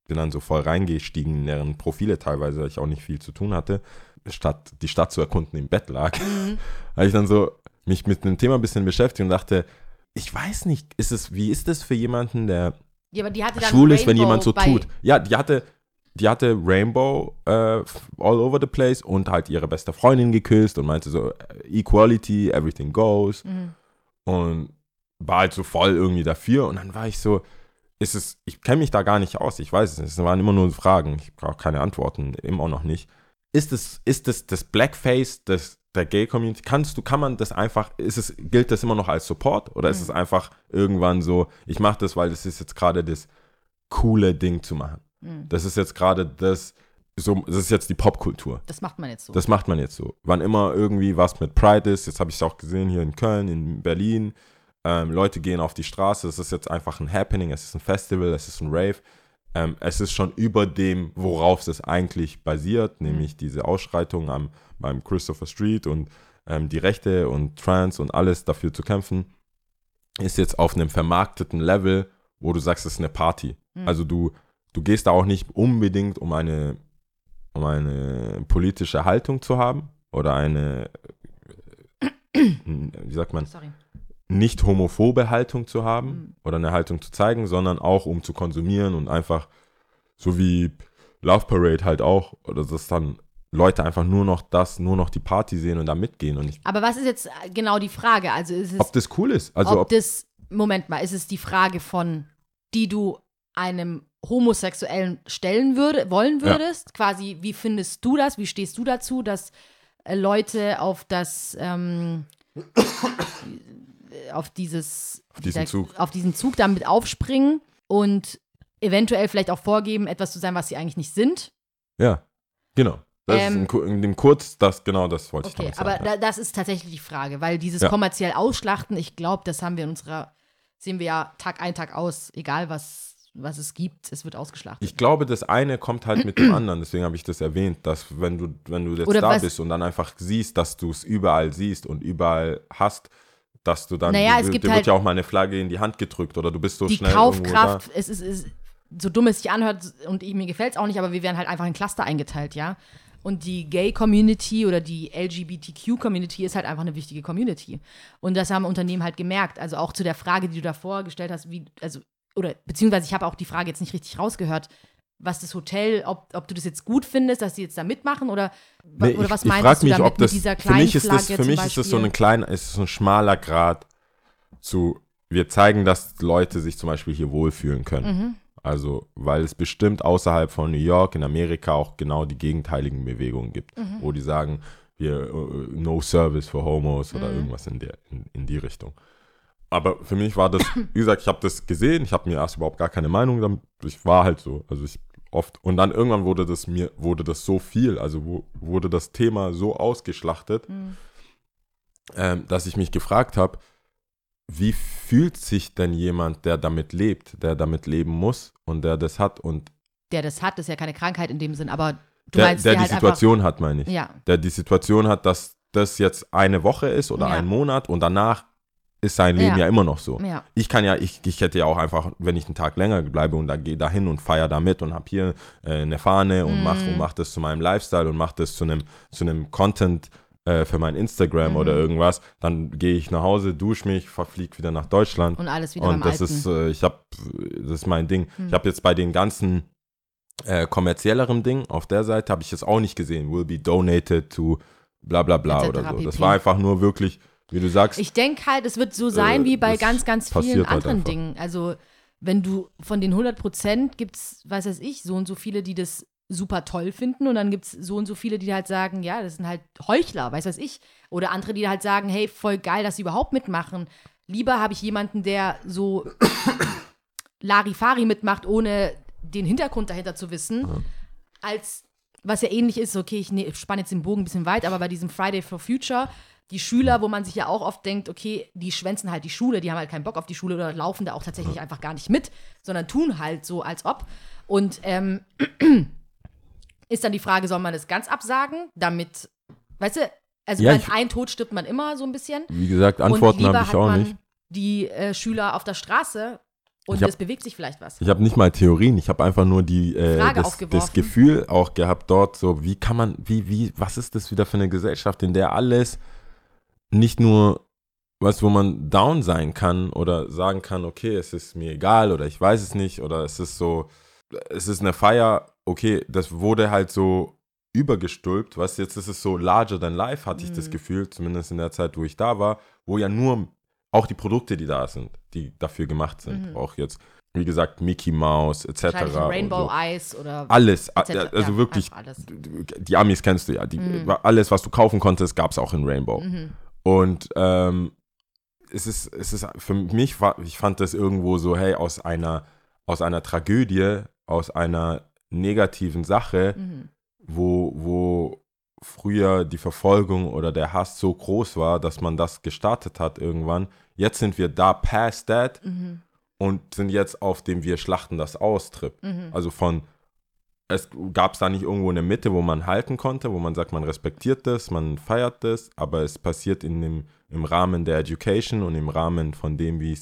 bin dann so voll reingestiegen in deren Profile teilweise, weil ich auch nicht viel zu tun hatte, statt die Stadt zu erkunden im Bett lag. Mhm. habe ich dann so mich mit dem Thema ein bisschen beschäftigt und dachte, ich weiß nicht, ist es, wie ist das für jemanden, der Ja, schwul ist, wenn jemand so tut? Ja, die hatte, die hatte Rainbow äh, all over the place und halt ihre beste Freundin geküsst und meinte so, äh, Equality, everything goes Mhm. und war halt so voll irgendwie dafür und dann war ich so, ist es, ich kenne mich da gar nicht aus, ich weiß es nicht, es waren immer nur Fragen, ich brauche keine Antworten, immer noch nicht. Ist es, ist es das Blackface des, der Gay-Community? Kannst du, kann man das einfach, ist es, gilt das immer noch als Support oder ist es einfach irgendwann so, ich mache das, weil das ist jetzt gerade das coole Ding zu machen. Mhm. Das ist jetzt gerade das, so, das ist jetzt die Popkultur. Das macht man jetzt so. Das macht man jetzt so. Wann immer irgendwie was mit Pride ist, jetzt habe ich es auch gesehen hier in Köln, in Berlin, ähm, Leute gehen auf die Straße, es ist jetzt einfach ein Happening, es ist ein Festival, es ist ein Rave. Ähm, es ist schon über dem, worauf es eigentlich basiert, nämlich diese Ausschreitung am, beim Christopher Street und ähm, die Rechte und Trans und alles dafür zu kämpfen, ist jetzt auf einem vermarkteten Level, wo du sagst, es ist eine Party. Mhm. Also du, du gehst da auch nicht unbedingt, um eine, um eine politische Haltung zu haben oder eine, äh, wie sagt man, Sorry. Nicht homophobe Haltung zu haben Mhm. oder eine Haltung zu zeigen, sondern auch um zu konsumieren und einfach so wie Love Parade halt auch oder dass dann Leute einfach nur noch das, nur noch die Party sehen und da mitgehen und ich, Aber was ist jetzt genau die Frage? Also ist es, ob das cool ist. Also ob, ob, das, Moment mal, ist es die Frage von, die du einem Homosexuellen stellen würde, wollen Ja. würdest? Quasi, wie findest du das? Wie stehst du dazu, dass äh, Leute auf das, ähm, auf dieses, Auf diesen dieser- Zug. auf diesen Zug damit aufspringen und eventuell vielleicht auch vorgeben, etwas zu sein, was sie eigentlich nicht sind? ja, genau. Das ist Ähm, in, Ku- in dem Kurz, das genau das wollte ich Okay, damit aber sagen. da, das ist tatsächlich die Frage, weil dieses Ja. kommerziell Ausschlachten, ich glaube, das haben wir in unserer, sehen wir ja Tag ein, Tag aus, egal was, was es gibt, es wird ausgeschlachtet. Ich glaube, das eine kommt halt mit dem anderen, deswegen habe ich das erwähnt, dass wenn du, wenn du jetzt Oder da bist und dann einfach siehst, dass du es überall siehst und überall hast, dass du dann, Naja, es dir, gibt dir halt- wird ja auch mal eine Flagge in die Hand gedrückt oder du bist so die schnell irgendwo Kaufkraft, es ist, ist, so dumm es sich anhört und ich, mir gefällt es auch nicht, aber wir werden halt einfach in Cluster eingeteilt, ja. Und die Gay-Community oder die LGBTQ-Community ist halt einfach eine wichtige Community. Und das haben Unternehmen halt gemerkt. Also auch zu der Frage, die du davor gestellt hast, wie, also, oder beziehungsweise ich habe auch die Frage jetzt nicht richtig rausgehört, was das Hotel, ob, ob du das jetzt gut findest, dass die jetzt da mitmachen oder. Nee, oder ich, was ich meinst frage du mich, damit ob das, mit dieser für kleinen mich ist das, für mich ist das so ein kleiner, ist so ein schmaler Grad zu, wir zeigen, dass Leute sich zum Beispiel hier wohlfühlen können. Mhm. Also, weil es bestimmt außerhalb von New York, in Amerika auch genau die gegenteiligen Bewegungen gibt, Mhm. wo die sagen, wir äh, No Service für Homos oder Mhm. irgendwas in, der, in, in die Richtung. Aber für mich war das, wie gesagt, ich habe das gesehen, ich habe mir erst überhaupt gar keine Meinung damit, ich war halt so, also ich oft, und dann irgendwann wurde das mir, wurde das so viel, also wo, wurde das Thema so ausgeschlachtet, Mhm. ähm, dass ich mich gefragt habe, wie fühlt sich denn jemand, der damit lebt, der damit leben muss und der das hat und Der das hat, ist ja keine Krankheit in dem Sinn, aber du der, meinst der der die halt Situation hat, meine ich. einfach, ja, Der die Situation hat, dass das jetzt eine Woche ist oder Ja. ein Monat und danach ist sein Leben Ja. ja, immer noch so. ja, Ich kann ja, ich, ich hätte ja auch einfach, wenn ich einen Tag länger bleibe und dann gehe da hin und feiere da mit und habe hier äh, eine Fahne und Mhm. mache und mach das zu meinem Lifestyle und mache das zu einem zu einem Content äh, für mein Instagram Mhm. oder irgendwas, dann gehe ich nach Hause, dusche mich, verfliege wieder nach Deutschland und alles wieder und das Alten. ist, äh, ich habe, das ist mein Ding. Hm. Ich habe jetzt bei den ganzen äh, kommerzielleren Dingen auf der Seite habe ich es auch nicht gesehen. Will be donated to bla bla bla oder so. Das war einfach nur wirklich, wie du sagst, Ich denke halt, es wird so sein Äh, wie bei ganz, ganz vielen halt anderen einfach. Dingen. Also, wenn du von den 100 Prozent gibt es, weiß weiß ich, so und so viele, die das super toll finden und dann gibt es so und so viele, die halt sagen, ja, das sind halt Heuchler, weiß weiß ich. Oder andere, die halt sagen, hey, voll geil, dass sie überhaupt mitmachen. Lieber habe ich jemanden, der so Larifari mitmacht, ohne den Hintergrund dahinter zu wissen, als was ja ähnlich ist, okay, ich ne, spanne jetzt den Bogen ein bisschen weit, aber bei diesem Friday for Future, die Schüler, wo man sich ja auch oft denkt, okay, die schwänzen halt die Schule, die haben halt keinen Bock auf die Schule oder laufen da auch tatsächlich einfach gar nicht mit, sondern tun halt so, als ob. Und ähm, ist dann die Frage, soll man das ganz absagen, damit, weißt du, also Ja, bei ich- ein Tod stirbt man immer so ein bisschen. wie gesagt, Antworten habe ich hat auch man nicht. Die äh, Schüler auf der Straße und hab- es bewegt sich vielleicht was. Ich habe nicht mal Theorien, ich habe einfach nur die äh, das, das Gefühl auch gehabt dort, so wie kann man, wie, wie, was ist das wieder für eine Gesellschaft, in der alles nicht nur was, wo man down sein kann oder sagen kann, okay, es ist mir egal oder ich weiß es nicht oder es ist so, es ist eine Feier, okay, das wurde halt so übergestülpt, was jetzt ist es so larger than life, hatte ich das Mhm. Gefühl, zumindest in der Zeit, wo ich da war, wo ja nur auch die Produkte, die da sind, die dafür gemacht sind, Mhm. auch jetzt, wie gesagt, Mickey Mouse etc. Rainbow so. Eyes oder Alles, etc. also Ja, wirklich, die Amis kennst du ja, die, Mhm. alles, was du kaufen konntest, gab es auch in Rainbow. Und ähm, es ist, es ist für mich, war, ich fand das irgendwo so, hey, aus einer, aus einer Tragödie, aus einer negativen Sache, Mhm. wo, wo früher die Verfolgung oder der Hass so groß war, dass man das gestartet hat irgendwann. Jetzt sind wir da past that Mhm. und sind jetzt auf dem Wir schlachten das aus Trip. Mhm. Also von, es gab es da nicht irgendwo eine Mitte, wo man halten konnte, wo man sagt, man respektiert das, man feiert das, aber es passiert in dem, im Rahmen der Education und im Rahmen von dem, wie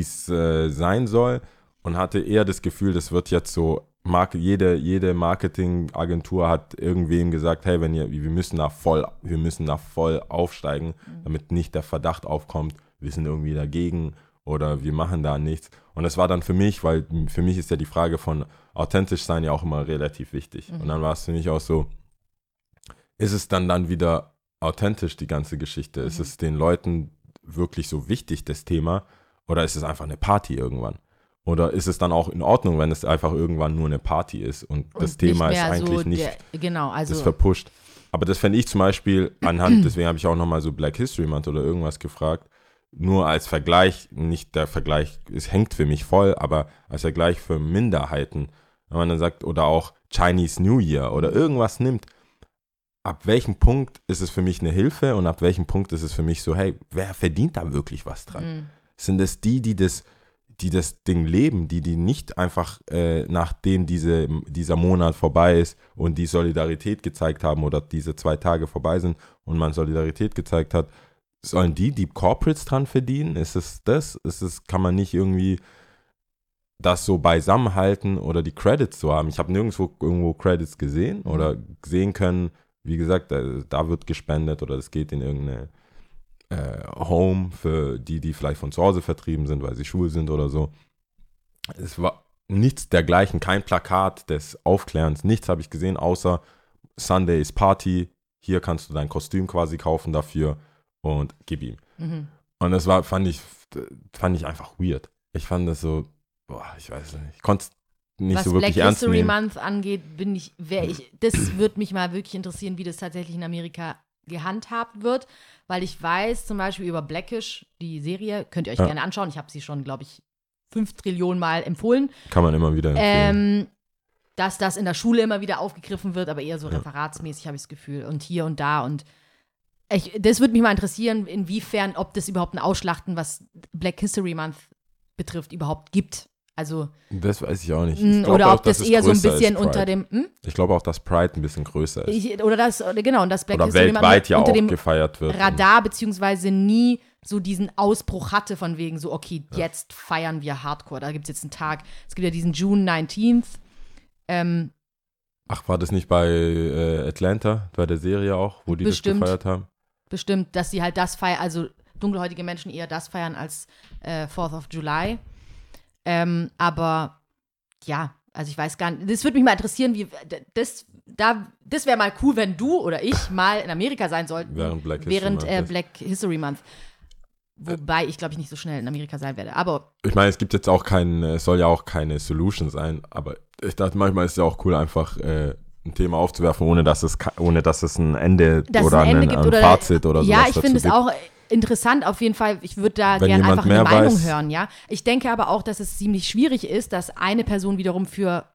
es äh, sein soll und hatte eher das Gefühl, das wird jetzt so, Marke, jede, jede Marketingagentur hat irgendwem gesagt, hey, wenn ihr, wir müssen da voll, wir müssen da voll aufsteigen, damit nicht der Verdacht aufkommt, wir sind irgendwie dagegen oder wir machen da nichts. Und das war dann für mich, weil für mich ist ja die Frage von authentisch sein ja auch immer relativ wichtig. Und dann war es für mich auch so, ist es dann dann wieder authentisch, die ganze Geschichte? Ist es den Leuten wirklich so wichtig, das Thema? Oder ist es einfach eine Party irgendwann? Oder ist es dann auch in Ordnung, wenn es einfach irgendwann nur eine Party ist und, das Und Thema nicht ist eigentlich so nicht Der, genau, also. das verpusht. Aber das fände ich zum Beispiel anhand, deswegen habe ich auch nochmal so Black History Month oder irgendwas gefragt, nur als Vergleich, nicht der Vergleich, es hängt für mich voll, aber als Vergleich für Minderheiten, wenn man dann sagt, oder auch Chinese New Year oder irgendwas nimmt, ab welchem Punkt ist es für mich eine Hilfe und ab welchem Punkt ist es für mich so, hey, wer verdient da wirklich was dran? Mhm. Sind es die, die das, die das Ding leben, die, die nicht einfach äh, nachdem diese, dieser Monat vorbei ist und die Solidarität gezeigt haben oder diese zwei Tage vorbei sind und man Solidarität gezeigt hat, sollen die die Corporates dran verdienen? Ist es das? Ist es, kann man nicht irgendwie das so beisammenhalten oder die Credits so haben? Ich habe nirgendwo irgendwo Credits gesehen oder sehen können, wie gesagt, da, da wird gespendet oder es geht in irgendeine äh, Home für die, die vielleicht von zu Hause vertrieben sind, weil sie schwul sind oder so. Es war nichts dergleichen, kein Plakat des Aufklärens, nichts habe ich gesehen, außer Sunday is Party, hier kannst du dein Kostüm quasi kaufen dafür und gib ihm. Mhm. Und das war, fand ich, fand ich einfach weird. Ich fand das so, boah, ich weiß nicht. Ich konnte es nicht Was so wirklich Black ernst History nehmen. Month angeht, bin ich, wäre ich, das würde mich mal wirklich interessieren, wie das tatsächlich in Amerika gehandhabt wird, weil ich weiß zum Beispiel über Blackish, die Serie, könnt ihr euch Ja. gerne anschauen. Ich habe sie schon, glaube ich, fünf Trillionen Mal empfohlen. Kann man immer wieder empfehlen. Ähm, dass das in der Schule immer wieder aufgegriffen wird, aber eher so Ja. referatsmäßig, habe ich das Gefühl. Und hier und da. Und ich, das würde mich mal interessieren, inwiefern, ob das überhaupt ein Ausschlachten, was Black History Month betrifft, überhaupt gibt. Also, das weiß ich auch nicht. Ich glaub oder auch, ob das dass eher so ein bisschen unter dem. Hm? Ich glaube auch, dass Pride ein bisschen größer ist. Ich, oder das, genau, und das Black Oder weltweit ja unter auch gefeiert wird. Radar, beziehungsweise nie so diesen Ausbruch hatte, von wegen so, okay, jetzt feiern wir Hardcore. Da gibt es jetzt einen Tag. Es gibt ja diesen June 19th. Ähm, Ach, war das nicht bei äh, Atlanta, bei der Serie auch, wo die Bestimmt. das gefeiert haben? bestimmt, dass sie halt das feiern, also dunkelhäutige Menschen eher das feiern als äh, 4th of July. Ähm, aber ja, also ich weiß gar nicht, das würde mich mal interessieren, wie das, da, das wäre mal cool, wenn du oder ich mal in Amerika sein sollten. Während Black History während Month äh. Black History Month. Wobei ich, glaube ich, nicht so schnell in Amerika sein werde. Aber Ich meine, es gibt jetzt auch kein, es soll ja auch keine Solution sein, aber ich dachte, manchmal ist es ja auch cool, einfach äh, ein Thema aufzuwerfen, ohne dass es, ohne dass es ein Ende dass oder ein Ende ein, gibt ein oder Fazit oder so Ja, ich finde es auch interessant auf jeden Fall. Ich würde da gerne einfach eine mehr Meinung weiß. hören, ja. Ich denke aber auch, dass es ziemlich schwierig ist, dass eine Person wiederum für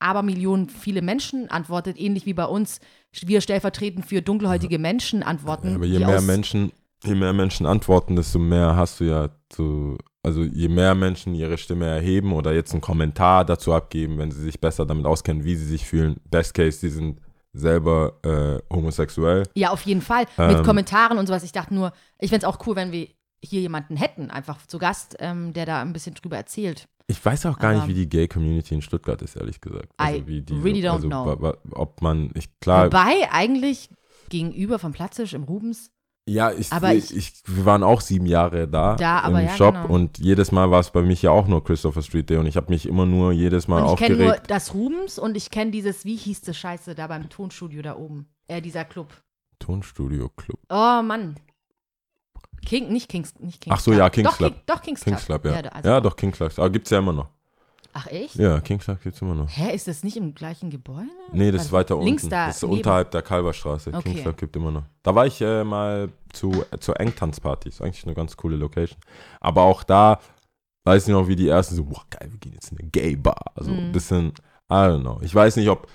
Abermillionen viele Menschen antwortet, ähnlich wie bei uns wir stellvertretend für dunkelhäutige Menschen antworten. Ja, aber je mehr Menschen, je mehr Menschen antworten, desto mehr hast du ja zu, also je mehr Menschen ihre Stimme erheben oder jetzt einen Kommentar dazu abgeben, wenn sie sich besser damit auskennen, wie sie sich fühlen. Best case, sie sind selber äh, homosexuell. Ja, auf jeden Fall. Ähm. Mit Kommentaren und sowas. Ich dachte nur, ich fände es auch cool, wenn wir hier jemanden hätten, einfach zu Gast, ähm, der da ein bisschen drüber erzählt. Ich weiß auch gar Aber- nicht, wie die Gay-Community in Stuttgart ist, ehrlich gesagt. Also I wie die really don't also, know. wa- wa- Ob man, ich, klar, Wobei eigentlich gegenüber vom Platztisch im Rubens Ja, ich, Aber ich, ich- wir waren auch sieben Jahre da, Da, im ja, Shop genau. und jedes Mal war es bei mich ja auch nur Christopher Street Day und ich habe mich immer nur jedes Mal Und ich kenne nur aufgeregt. das Rubens und ich kenne dieses, wie hieß das Scheiße da beim Tonstudio da oben? Äh, dieser Club. Tonstudio Club. Oh Mann. King, nicht Kings, nicht Kings Ach so, ja, Kings doch, Club. King, doch, Kings Club. Kings Club, ja. da, also ja, doch, Kings Club. Aber gibt's ja immer noch. Ach echt? Ja, Kings Club gibt's immer noch. Hä, ist das nicht im gleichen Gebäude? Nee, das ist weiter unten. links da das ist unterhalb der Kalverstraße. Okay. Kings Club gibt immer noch. Da war ich äh, mal zu, äh, zur Engtanzparty. Ist eigentlich eine ganz coole Location. Aber auch da weiß ich noch, wie die ersten so, boah, geil, wir gehen jetzt in eine Gay-Bar. Also ein Mhm. bisschen, I don't know. Ich weiß nicht, ob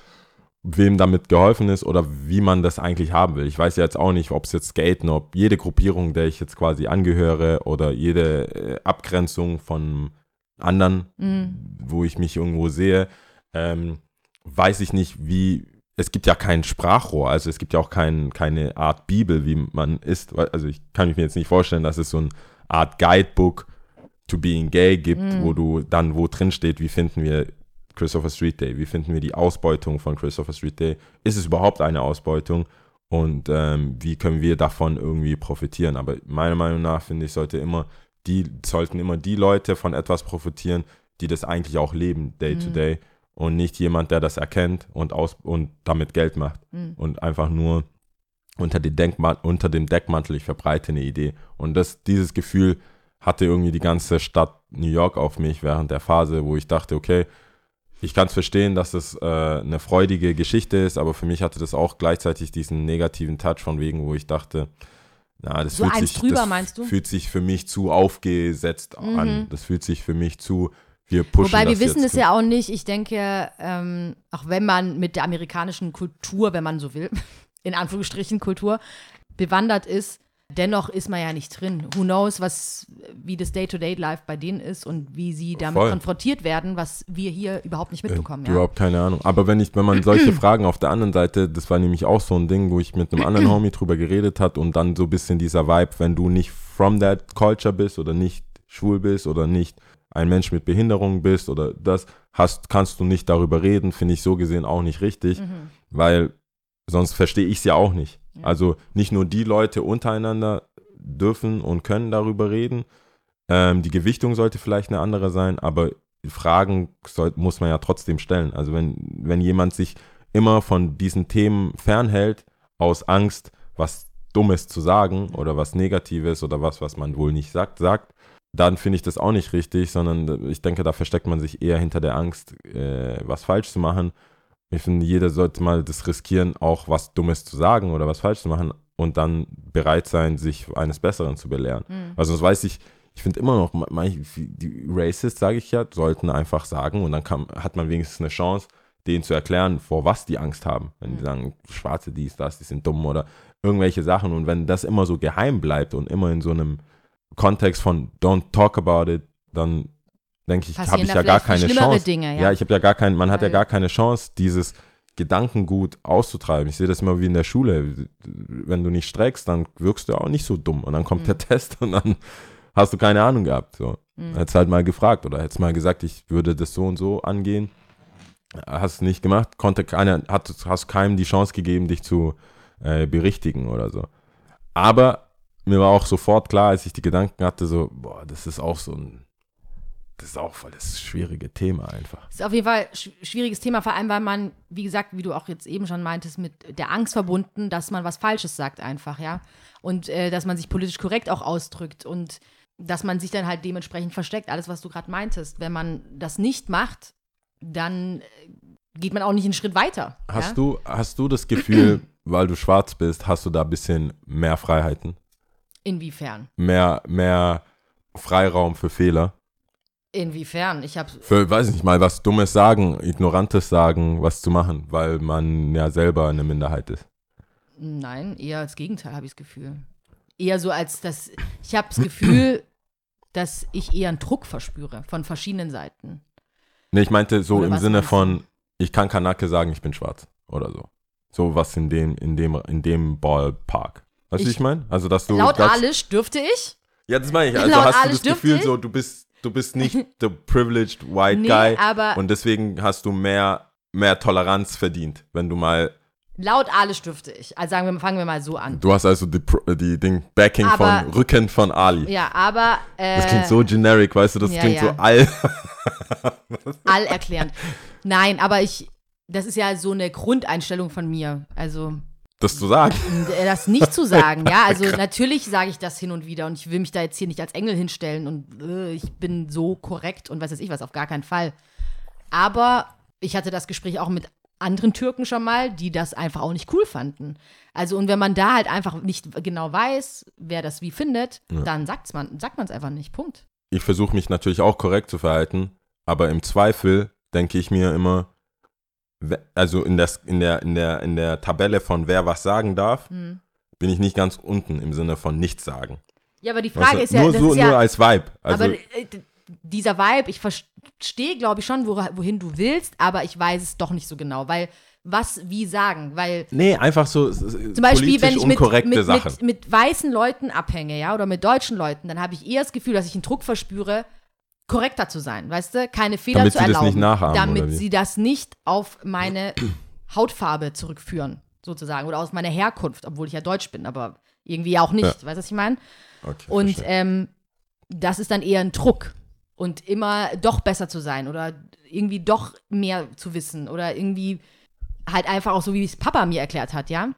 wem damit geholfen ist oder wie man das eigentlich haben will. Ich weiß ja jetzt auch nicht, ob es jetzt Skaten, ob jede Gruppierung, der ich jetzt quasi angehöre oder jede äh, Abgrenzung von anderen, Mhm. wo ich mich irgendwo sehe, ähm, weiß ich nicht, wie. Es gibt ja kein Sprachrohr, also es gibt ja auch kein, keine Art Bibel, wie man ist. Also ich kann mir jetzt nicht vorstellen, dass es so eine Art Guidebook to being gay gibt, Mhm. wo du dann, wo drin steht, wie finden wir Christopher Street Day, wie finden wir die Ausbeutung von Christopher Street Day, ist es überhaupt eine Ausbeutung und ähm, wie können wir davon irgendwie profitieren. Aber meiner Meinung nach finde ich, sollte immer die, sollten immer die Leute von etwas profitieren, die das eigentlich auch leben, day to Mhm. day und nicht jemand, der das erkennt und, aus, und damit Geld macht Mhm. und einfach nur unter, die Denkma unter dem Deckmantel, ich verbreite eine Idee. Und das, dieses Gefühl hatte irgendwie die ganze Stadt New York auf mich während der Phase, wo ich dachte, okay, ich kann es verstehen, dass es äh, eine freudige Geschichte ist, aber für mich hatte das auch gleichzeitig diesen negativen Touch von wegen, wo ich dachte, na, das, So fühlt, eins sich, drüber, das meinst du? fühlt sich für mich zu aufgesetzt Mhm. an. Das fühlt sich für mich zu, wir pushen Wobei wir wissen es ja auch nicht. Ich denke, ähm, auch wenn man mit der amerikanischen Kultur, wenn man so will, in Anführungsstrichen Kultur, bewandert ist, dennoch ist man ja nicht drin. Who knows, was, wie das Day-to-Day-Life bei denen ist und wie sie damit Voll. konfrontiert werden, was wir hier überhaupt nicht mitbekommen. Äh, ja? Überhaupt keine Ahnung. Aber wenn ich, wenn man solche Fragen auf der anderen Seite, das war nämlich auch so ein Ding, wo ich mit einem anderen Homie drüber geredet hat und dann so ein bisschen dieser Vibe, wenn du nicht from that culture bist oder nicht schwul bist oder nicht ein Mensch mit Behinderung bist oder das hast, kannst du nicht darüber reden, finde ich so gesehen auch nicht richtig, Mhm. weil sonst verstehe ich es ja auch nicht. Ja. Also nicht nur die Leute untereinander dürfen und können darüber reden. Ähm, die Gewichtung sollte vielleicht eine andere sein, aber Fragen soll, muss man ja trotzdem stellen. Also wenn, wenn jemand sich immer von diesen Themen fernhält, aus Angst, was Dummes zu sagen oder was Negatives oder was, was man wohl nicht sagt, sagt, dann finde ich das auch nicht richtig, sondern ich denke, da versteckt man sich eher hinter der Angst, äh, was falsch zu machen. Ich finde, jeder sollte mal das riskieren, auch was Dummes zu sagen oder was falsch zu machen und dann bereit sein, sich eines Besseren zu belehren. Mhm. Also das weiß ich, ich finde immer noch, manche, die Racists, sage ich ja, sollten einfach sagen und dann kann, hat man wenigstens eine Chance, denen zu erklären, vor was die Angst haben. Wenn die sagen, Schwarze dies, das, die sind dumm oder irgendwelche Sachen. Und wenn das immer so geheim bleibt und immer in so einem Kontext von don't talk about it, dann denke ich, habe ich ja gar keine Chance. Dinge, ja. ja, ich habe ja gar keinen, man hat ja gar keine Chance, dieses Gedankengut auszutreiben. Ich sehe das immer wie in der Schule. Wenn du nicht streckst, dann wirkst du auch nicht so dumm. Und dann kommt Mhm. der Test und dann hast du keine Ahnung gehabt. So. Mhm. Hättest halt mal gefragt oder hättest mal gesagt, ich würde das so und so angehen. Hast nicht gemacht, konnte keiner, hat, hast keinem die Chance gegeben, dich zu äh, berichtigen oder so. Aber mir war auch sofort klar, als ich die Gedanken hatte, so, boah, das ist auch so ein, das ist auch voll das schwierige Thema einfach. ist auf jeden Fall ein sch- schwieriges Thema, vor allem, weil man, wie gesagt, wie du auch jetzt eben schon meintest, mit der Angst verbunden, dass man was Falsches sagt einfach, ja. Und äh, dass man sich politisch korrekt auch ausdrückt und dass man sich dann halt dementsprechend versteckt. Alles, was du gerade meintest. Wenn man das nicht macht, dann äh, geht man auch nicht einen Schritt weiter. Hast, ja? du, hast du das Gefühl, weil du schwarz bist, hast du da ein bisschen mehr Freiheiten? Inwiefern? Mehr, mehr Freiraum für Fehler? Inwiefern? Ich habe Für, weiß ich nicht mal, was Dummes sagen, Ignorantes sagen, was zu machen, weil man ja selber eine Minderheit ist. Nein, eher das Gegenteil habe ich das Gefühl. Eher so als das, ich habe das Gefühl, dass ich eher einen Druck verspüre von verschiedenen Seiten. Nee, ich meinte so Oder im Sinne du? von, ich kann Kanake sagen, ich bin schwarz oder so. So was in dem, in dem, in dem Ballpark. Weißt du, wie Ich- ich meine? Also, dass du. Laut sagst- Alisch dürfte ich. Ja, das meine ich. Also Laut hast du Alice das Gefühl, ich? so, du bist, du bist nicht the privileged white Nee, guy. Und deswegen hast du mehr, mehr Toleranz verdient, wenn du mal. laut Alisch dürfte ich. Also sagen wir, fangen wir mal so an. Du hast also die, die Ding, Backing Aber- von Rücken von Ali. Ja, aber äh, Das klingt so generic, weißt du, das ja, klingt so ja. all. allerklärend. Nein, aber ich, das ist ja so eine Grundeinstellung von mir. Also das zu sagen. äh, das nicht zu sagen, ja. Also natürlich sage ich das hin und wieder und ich will mich da jetzt hier nicht als Engel hinstellen und äh, ich bin so korrekt und was weiß ich was, auf gar keinen Fall. Aber ich hatte das Gespräch auch mit anderen Türken schon mal, die das einfach auch nicht cool fanden. Also und wenn man da halt einfach nicht genau weiß, wer das wie findet, dann sagt's man, sagt man es einfach nicht. Punkt. Ich versuche mich natürlich auch korrekt zu verhalten, aber im Zweifel denke ich mir immer, also in, das, in, der, in, der, in der Tabelle von wer was sagen darf, Hm. bin ich nicht ganz unten im Sinne von nichts sagen. Ja, aber die Weißt Frage du? ist ja, nur, so, ist ja nur als Vibe. Also, aber äh, dieser Vibe, ich verstehe, glaube ich, schon, wo, wohin du willst, aber ich weiß es doch nicht so genau, weil was wie sagen, weil nee, einfach so zum Beispiel, wenn ich mit, mit, mit, mit weißen Leuten abhänge, ja, oder mit deutschen Leuten, dann habe ich eher das Gefühl, dass ich einen Druck verspüre, korrekter zu sein, weißt du, keine Fehler Damit zu sie das erlauben, nicht nachahmen, damit sie das nicht auf meine Hautfarbe zurückführen, sozusagen, oder aus meiner Herkunft, obwohl ich ja deutsch bin, aber irgendwie auch nicht, weißt du, was ich meine? okay, Und ähm, das ist dann eher ein Druck. Und immer doch besser zu sein oder irgendwie doch mehr zu wissen oder irgendwie halt einfach auch so, wie es Papa mir erklärt hat, ja.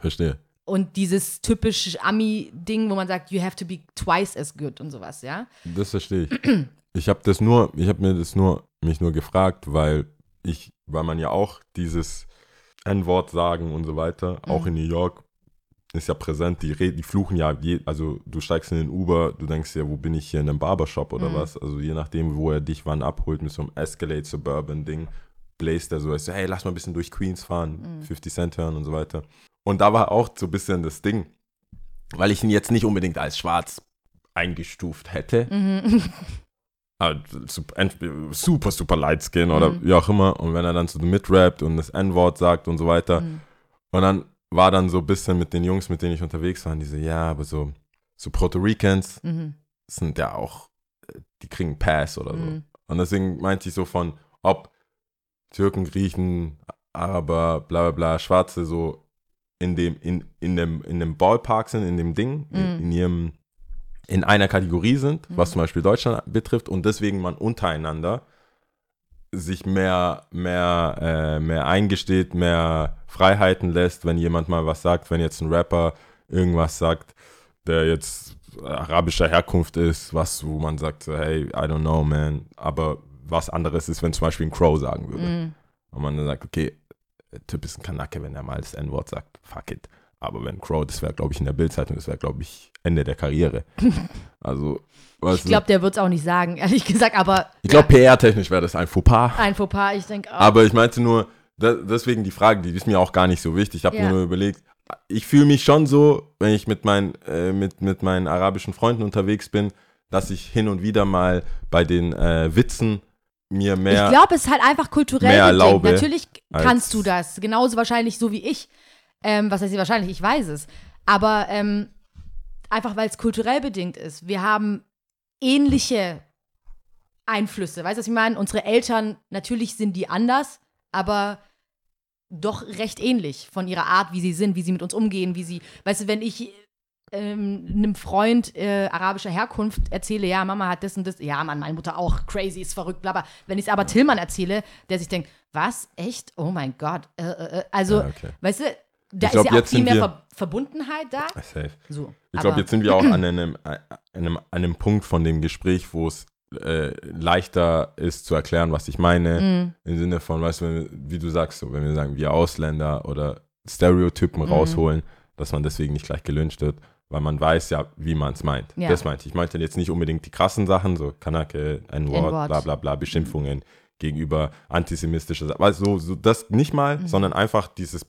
verstehe. Und dieses typisch Ami-Ding, wo man sagt, you have to be twice as good und sowas, ja. Das verstehe ich. Ich habe das nur, ich habe mir das nur, mich nur gefragt, weil ich, weil man ja auch dieses N-Wort sagen und so weiter, auch in New York, ist ja präsent, die, die fluchen ja, je, also du steigst in den Uber, du denkst ja, wo bin ich hier? In einem Barbershop oder was, also je nachdem, wo er dich wann abholt, mit so einem Escalade Suburban Ding, bläst er so, ist so, hey, lass mal ein bisschen durch Queens fahren, 50 Cent hören und so weiter. Und da war auch so ein bisschen das Ding, weil ich ihn jetzt nicht unbedingt als schwarz eingestuft hätte, ent- super, super light skin oder Mhm. wie auch immer. Und wenn er dann so mitrappt und das N-Wort sagt und so weiter. Mhm. Und dann war dann so ein bisschen mit den Jungs, mit denen ich unterwegs war, die so, ja, aber so, so Puerto Ricans Mhm. sind ja auch, äh, die kriegen Pass oder so. Mhm. Und deswegen meinte ich so von, ob Türken, Griechen, Araber, bla bla bla, Schwarze so in dem, in, in dem, in dem Ballpark sind, in dem Ding, in, Mhm. in ihrem, in einer Kategorie sind, was zum Beispiel Deutschland betrifft und deswegen man untereinander sich mehr, mehr, äh, mehr eingesteht, mehr Freiheiten lässt, wenn jemand mal was sagt, wenn jetzt ein Rapper irgendwas sagt, der jetzt arabischer Herkunft ist, was, wo man sagt, so, hey, I don't know, man. Aber was anderes ist, wenn zum Beispiel ein Crow sagen würde. Mhm. Und man dann sagt, okay, der Typ ist ein Kanake, wenn er mal das N-Wort sagt, fuck it. Aber wenn Crow, das wäre, glaube ich, in der Bildzeitung, das wäre, glaube ich, Ende der Karriere. Also, Ich glaube, der wird es auch nicht sagen, ehrlich gesagt, aber ich glaube, PR-technisch wäre das ein Fauxpas. ein Fauxpas, ich denke auch. Aber ich meinte nur, da, deswegen die Frage, die ist mir auch gar nicht so wichtig. Ich habe Ja. mir nur überlegt, ich fühle mich schon so, wenn ich mit, mein, äh, mit, mit meinen arabischen Freunden unterwegs bin, dass ich hin und wieder mal bei den äh, Witzen mir mehr. ich glaube, es ist halt einfach kulturell mehr erlaube Natürlich kannst du das, genauso wahrscheinlich so wie ich. Ähm, was heißt wahrscheinlich, ich weiß es. Aber ähm, einfach, weil es kulturell bedingt ist. Wir haben ähnliche Einflüsse. Weißt du, was ich meine? Unsere Eltern, natürlich sind die anders, aber doch recht ähnlich von ihrer Art, wie sie sind, wie sie mit uns umgehen, wie sie, weißt du, wenn ich ähm, einem Freund äh, arabischer Herkunft erzähle, ja, Mama hat das und das, ja, Mann, meine Mutter auch, crazy, ist verrückt, bla bla. Wenn ich es aber Tillmann erzähle, der sich denkt, was, echt? Oh mein Gott. Äh, äh, äh. also, Ja, okay. weißt du, da Ich glaub, ist ja auch viel mehr wir- Ver Verbundenheit da. Safe. So, Ich glaube, jetzt sind wir auch an einem, an einem, an einem Punkt von dem Gespräch, wo es äh, leichter ist zu erklären, was ich meine. Mhm. Im Sinne von, weißt du, wie du sagst, so, wenn wir sagen, wir Ausländer oder Stereotypen Mhm. rausholen, dass man deswegen nicht gleich gelünscht wird, weil man weiß ja, wie man es meint. Ja. Das meinte ich. Ich meinte jetzt nicht unbedingt die krassen Sachen, so Kanake, N-Wort, N-Wort. bla bla bla, Beschimpfungen gegenüber antisemitische Sachen. Du, so, so das nicht mal, Mhm. sondern einfach dieses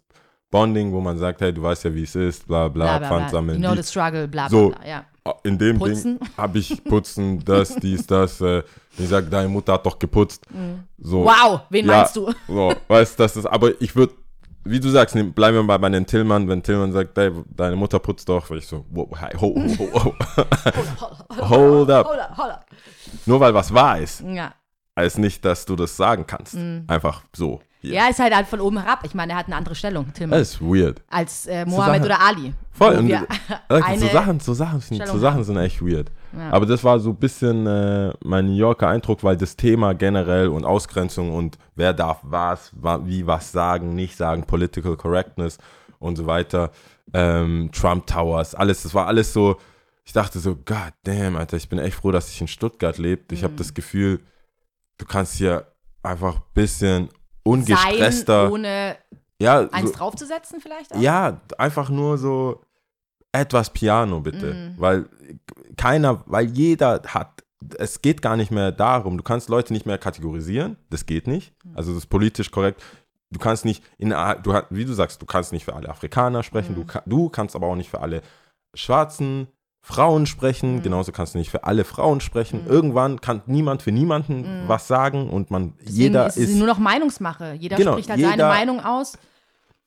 Bonding, wo man sagt, hey, du weißt ja, wie es ist, bla bla, bla, bla, Pfand sammeln. You know the struggle, bla bla So. bla, ja. In dem Putzen. Ding habe ich putzen, das, dies, das. Äh, ich sage, deine Mutter hat doch geputzt. So, Wow, wen Ja. meinst du? so, weißt das ist, aber ich würde, wie du sagst, nehm- bleiben wir mal bei den Tillmann, wenn Tillmann sagt, ey, deine Mutter putzt doch, würde ich so, wow, hi, ho, ho, ho, ho. Hold up. Hold up, hold up. Nur weil was wahr ist, Ja. heißt nicht, dass du das sagen kannst. Einfach so. Ja, ist halt, halt von oben herab. Ich meine, er hat eine andere Stellung, Tillmann, Das ist weird. als äh, Mohammed oder Ali. Voll. Und, wir so, Sachen, so, Sachen Stellung so Sachen sind echt weird. Aber das war so ein bisschen äh, mein New Yorker Eindruck, weil das Thema generell und Ausgrenzung und wer darf was, wa wie was sagen, nicht sagen, Political Correctness und so weiter, ähm, Trump Towers, alles, das war alles so, ich dachte so, God damn, Alter, ich bin echt froh, dass ich in Stuttgart lebe. Ich Mhm. habe das Gefühl, du kannst hier einfach ein bisschen ungestresster, sein, ohne ja, eins so, draufzusetzen vielleicht auch? ja, einfach nur so etwas Piano bitte, Mhm. weil keiner, weil jeder hat, es geht gar nicht mehr darum, du kannst Leute nicht mehr kategorisieren, das geht nicht, Mhm. also das ist politisch korrekt. Du kannst nicht, in, du, wie du sagst, du kannst nicht für alle Afrikaner sprechen, Mhm. du, du kannst aber auch nicht für alle schwarzen Frauen sprechen, Mhm. genauso kannst du nicht für alle Frauen sprechen. Irgendwann kann niemand für niemanden was sagen und man, Deswegen jeder ist ist nur noch Meinungsmache. Jeder Genau, spricht halt jeder- seine Meinung aus.